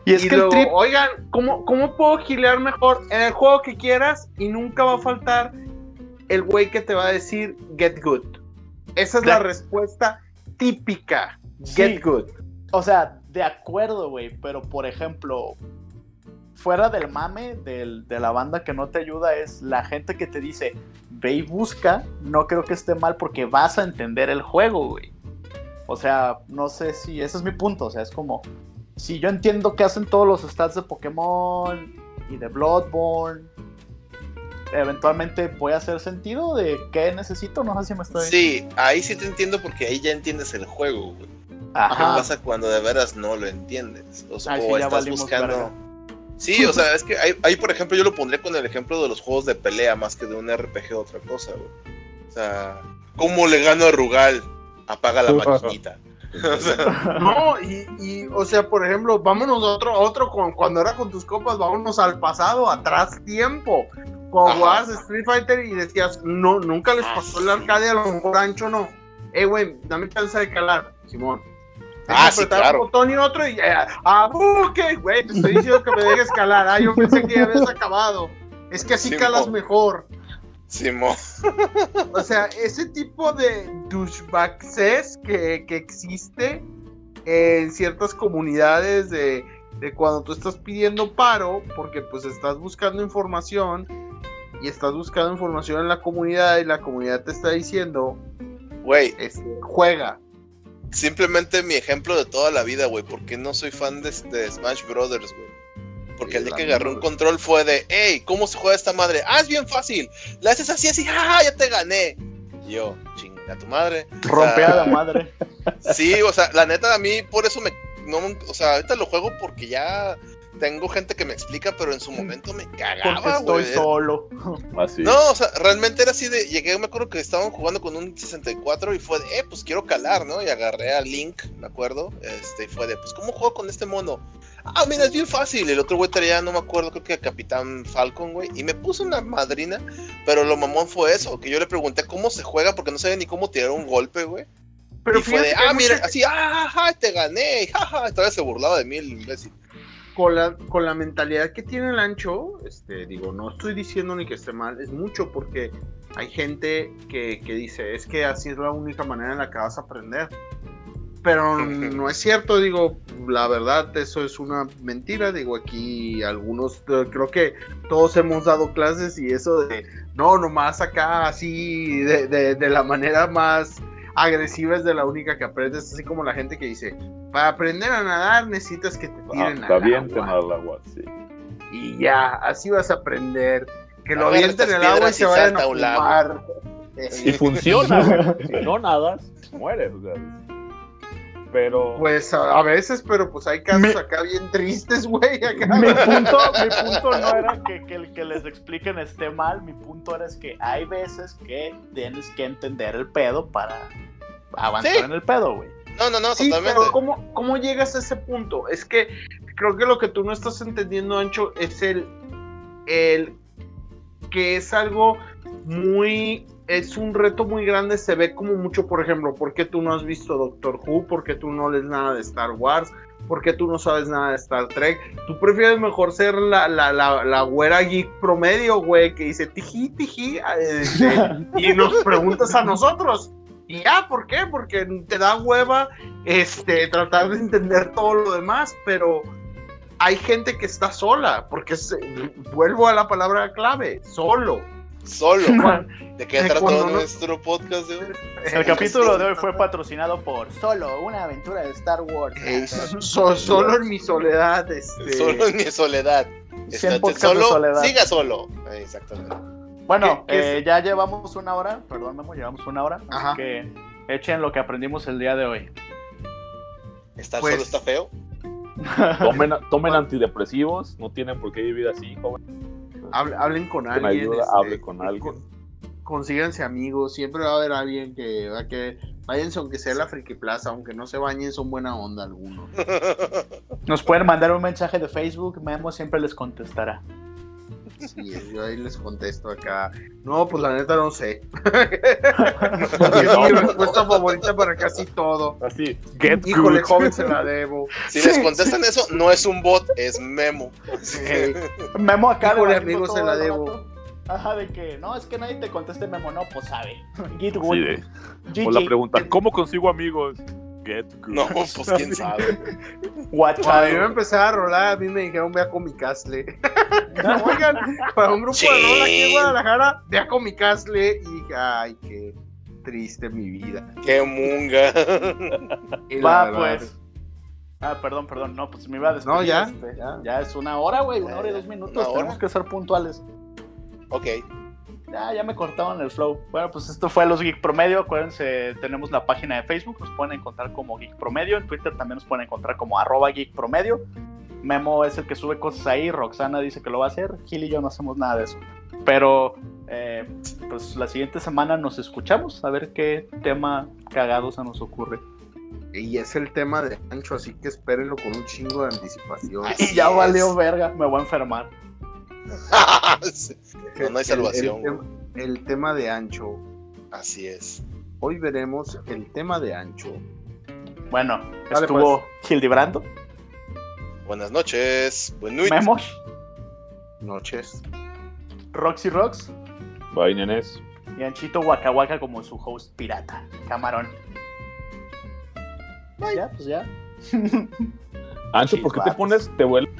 Y es Y que luego, el trip, oigan, ¿cómo, ¿cómo puedo gilear mejor en el juego que quieras? Y nunca va a faltar el güey que te va a decir get good. Esa es la respuesta típica. Sí. Get good. o sea, de acuerdo, güey, pero por ejemplo, fuera del mame del- de la banda que no te ayuda, es la gente que te dice, ve y busca, no creo que esté mal porque vas a entender el juego, güey. O sea, no sé si, ese es mi punto, o sea, es como, si yo entiendo que hacen todos los stats de Pokémon y de Bloodborne, eventualmente voy a hacer sentido de qué necesito, no sé si me estoy... Sí, ahí sí te entiendo porque ahí ya entiendes el juego, güey. ¿Qué Ajá. pasa cuando de veras no lo entiendes? O, sea, Ay, sí, o estás buscando. Sí, o sea, es que ahí, ahí, por ejemplo, yo lo pondré con el ejemplo de los juegos de pelea más que de un RPG o otra cosa, güey. O sea, ¿cómo le gano a Rugal? Apaga la maquinita. O sea, No, y, y, o sea, por ejemplo, vámonos a otro, otro con, cuando era con tus copas, vámonos al pasado, atrás tiempo. Ajá. jugabas Street Fighter y decías, no, nunca les pasó el arcade, a lo mejor ancho no. Eh, güey, dame chance de calar, Simón. Ah, sí, claro. un botón y otro y ya. Ah, ok, güey, te estoy diciendo que me dejes calar. Ah, yo pensé que ya habías acabado. Es que así Simón. calas mejor. Simón. O sea, ese tipo de douchebags que, que existe en ciertas comunidades de, de cuando tú estás pidiendo paro, porque pues estás buscando información y estás buscando información en la comunidad y la comunidad te está diciendo, Güey, este, juega. simplemente mi ejemplo de toda la vida, güey. Porque no soy fan de, de Smash Brothers, güey. Porque Sí, el día que agarré un control fue de, hey, ¿cómo se juega esta madre? Ah, es bien fácil. La haces así, así, ¡ah, ya te gané! Y yo, chinga tu madre. O sea, Rompea la madre. Sí, o sea, la neta, a mí por eso me. No, o sea, ahorita lo juego porque ya tengo gente que me explica, pero en su momento me Porque cagaba, estoy güey. solo. Así. No, o sea, realmente era así de. Llegué, me acuerdo que estaban jugando con un 64 y fue de, eh, pues quiero calar, ¿no? Y agarré a Link, me acuerdo. Este, y fue de, pues, ¿cómo juego con este mono? Ah, mira, es bien fácil. El otro güey traía, no me acuerdo, creo que a Capitán Falcon, güey. Y me puso una madrina, pero lo mamón fue eso, que yo le pregunté cómo se juega porque no sabía ni cómo tirar un golpe, güey. Pero y fue de, ah, mira, mucha- así, ah, ja, te gané, jaja. Todavía se burlaba de mí el imbécil. Con la, con la mentalidad que tiene el ancho, este, digo, no estoy diciendo ni que esté mal, es mucho porque hay gente que, que dice, es que así es la única manera en la que vas a aprender. Pero no es cierto, digo, la verdad, eso es una mentira. Digo, aquí algunos, eh, creo que todos hemos dado clases y eso de, no, nomás acá así, de, de, de la manera más agresiva es de la única que aprendes, así como la gente que dice, para aprender a nadar necesitas que te Ah, tiren te al avienten agua. al agua, sí. Y ya, así vas a aprender. Que lo avienten estas el agua y se vayan a fumar. Y funciona, güey. Si no nadas, mueres, o sea. Pero. Pues a, a veces, pero pues hay casos Me- acá bien tristes, güey. Acá. Mi punto, mi punto no era que, que el que les expliquen esté mal, mi punto era es que hay veces que tienes que entender el pedo para avanzar Sí. en el pedo, güey. No, no, no, Sí, totalmente. pero ¿cómo, ¿cómo llegas a ese punto? Es que creo que lo que tú no estás entendiendo, Ancho, es el, el que es algo muy, es un reto muy grande, se ve como mucho, por ejemplo, ¿por qué tú no has visto Doctor Who? ¿Por qué tú no lees nada de Star Wars? ¿Por qué tú no sabes nada de Star Trek? Tú prefieres mejor ser la, la, la, la güera geek promedio, güey, que dice tiji, tiji, este, y nos preguntas a nosotros. Y ya, ¿por qué? Porque te da hueva este, tratar de entender todo lo demás, pero hay gente que está sola, porque se- vuelvo a la palabra clave, solo. Solo. ¿De qué no- nuestro podcast de hoy? El capítulo de hoy fue patrocinado por Solo, una aventura de Star Wars. Eh, so- solo en mi soledad, este, Solo en mi soledad. 100 Estate podcasts de solo, soledad. siga solo. Eh, Exactamente. Bueno, ¿Qué- qué eh, ya llevamos una hora, perdón, Memo, llevamos una hora, Ajá. así que echen lo que aprendimos el día de hoy. ¿Estar Pues- solo está feo? Tomen, tomen antidepresivos, no tienen por qué vivir así, joven. hable- hablen con alguien, ayuda, este, hable con alguien. con- consíganse amigos, siempre va a haber alguien que, va a que váyanse aunque sea la Friki Plaza, aunque no se bañen, son buena onda algunos. Nos pueden mandar un mensaje de Facebook, Memo siempre les contestará. Sí, yo ahí les contesto acá. No, pues la neta no sé. Porque es mi respuesta favorita para casi todo. Así, get Híjole, good. joven, se la debo. Si les contestan eso, no es un bot, es Memo. Ey, Memo acá Híjole, amigo, se la debo. rato. Ajá, de que no, es que nadie te conteste Memo, no, pues sabe. Git de- GG. O la pregunta, ¿cómo consigo amigos? Get good. No, pues quién sabe. Watch Cuando yo empecé a rolar, a mí me dijeron, ve a Comicastle. Oigan, para un grupo de rol aquí en. Guadalajara, ve a Comicastle. Y dije, ay, qué triste mi vida. Qué munga. Va, verdad, pues. Ah, perdón, perdón, no, pues me iba a despedir. No, ya, este, ya. ya es una hora, güey, una hora y ya. dos minutos. Tenemos que ser puntuales. Ok. Ya, ya me cortaron el flow. Bueno, pues esto fue Los Geek Promedio. Acuérdense, tenemos la página de Facebook. Nos pueden encontrar como Geek Promedio. En Twitter también nos pueden encontrar como arroba Geek Promedio. Memo es el que sube cosas ahí. Roxana dice que lo va a hacer. Gil y yo no hacemos nada de eso. Pero, eh, pues la siguiente semana nos escuchamos. A ver qué tema cagado se nos ocurre. Y es el tema de Ancho, así que espérenlo con un chingo de anticipación. Así Y ya es. valió verga. Me voy a enfermar. No, no hay El- salvación. El, tema- el tema de Ancho. Así es. Hoy veremos el tema de Ancho. Bueno, Dale, estuvo Hildebrando, Buenas noches. Buen noche. Memo, Noches. Roxy Rox. Bye, nenes. Y Anchito Waka Waka como su host pirata, camarón. Ya, pues ya. Ancho, ¿por qué te pones, te vuelves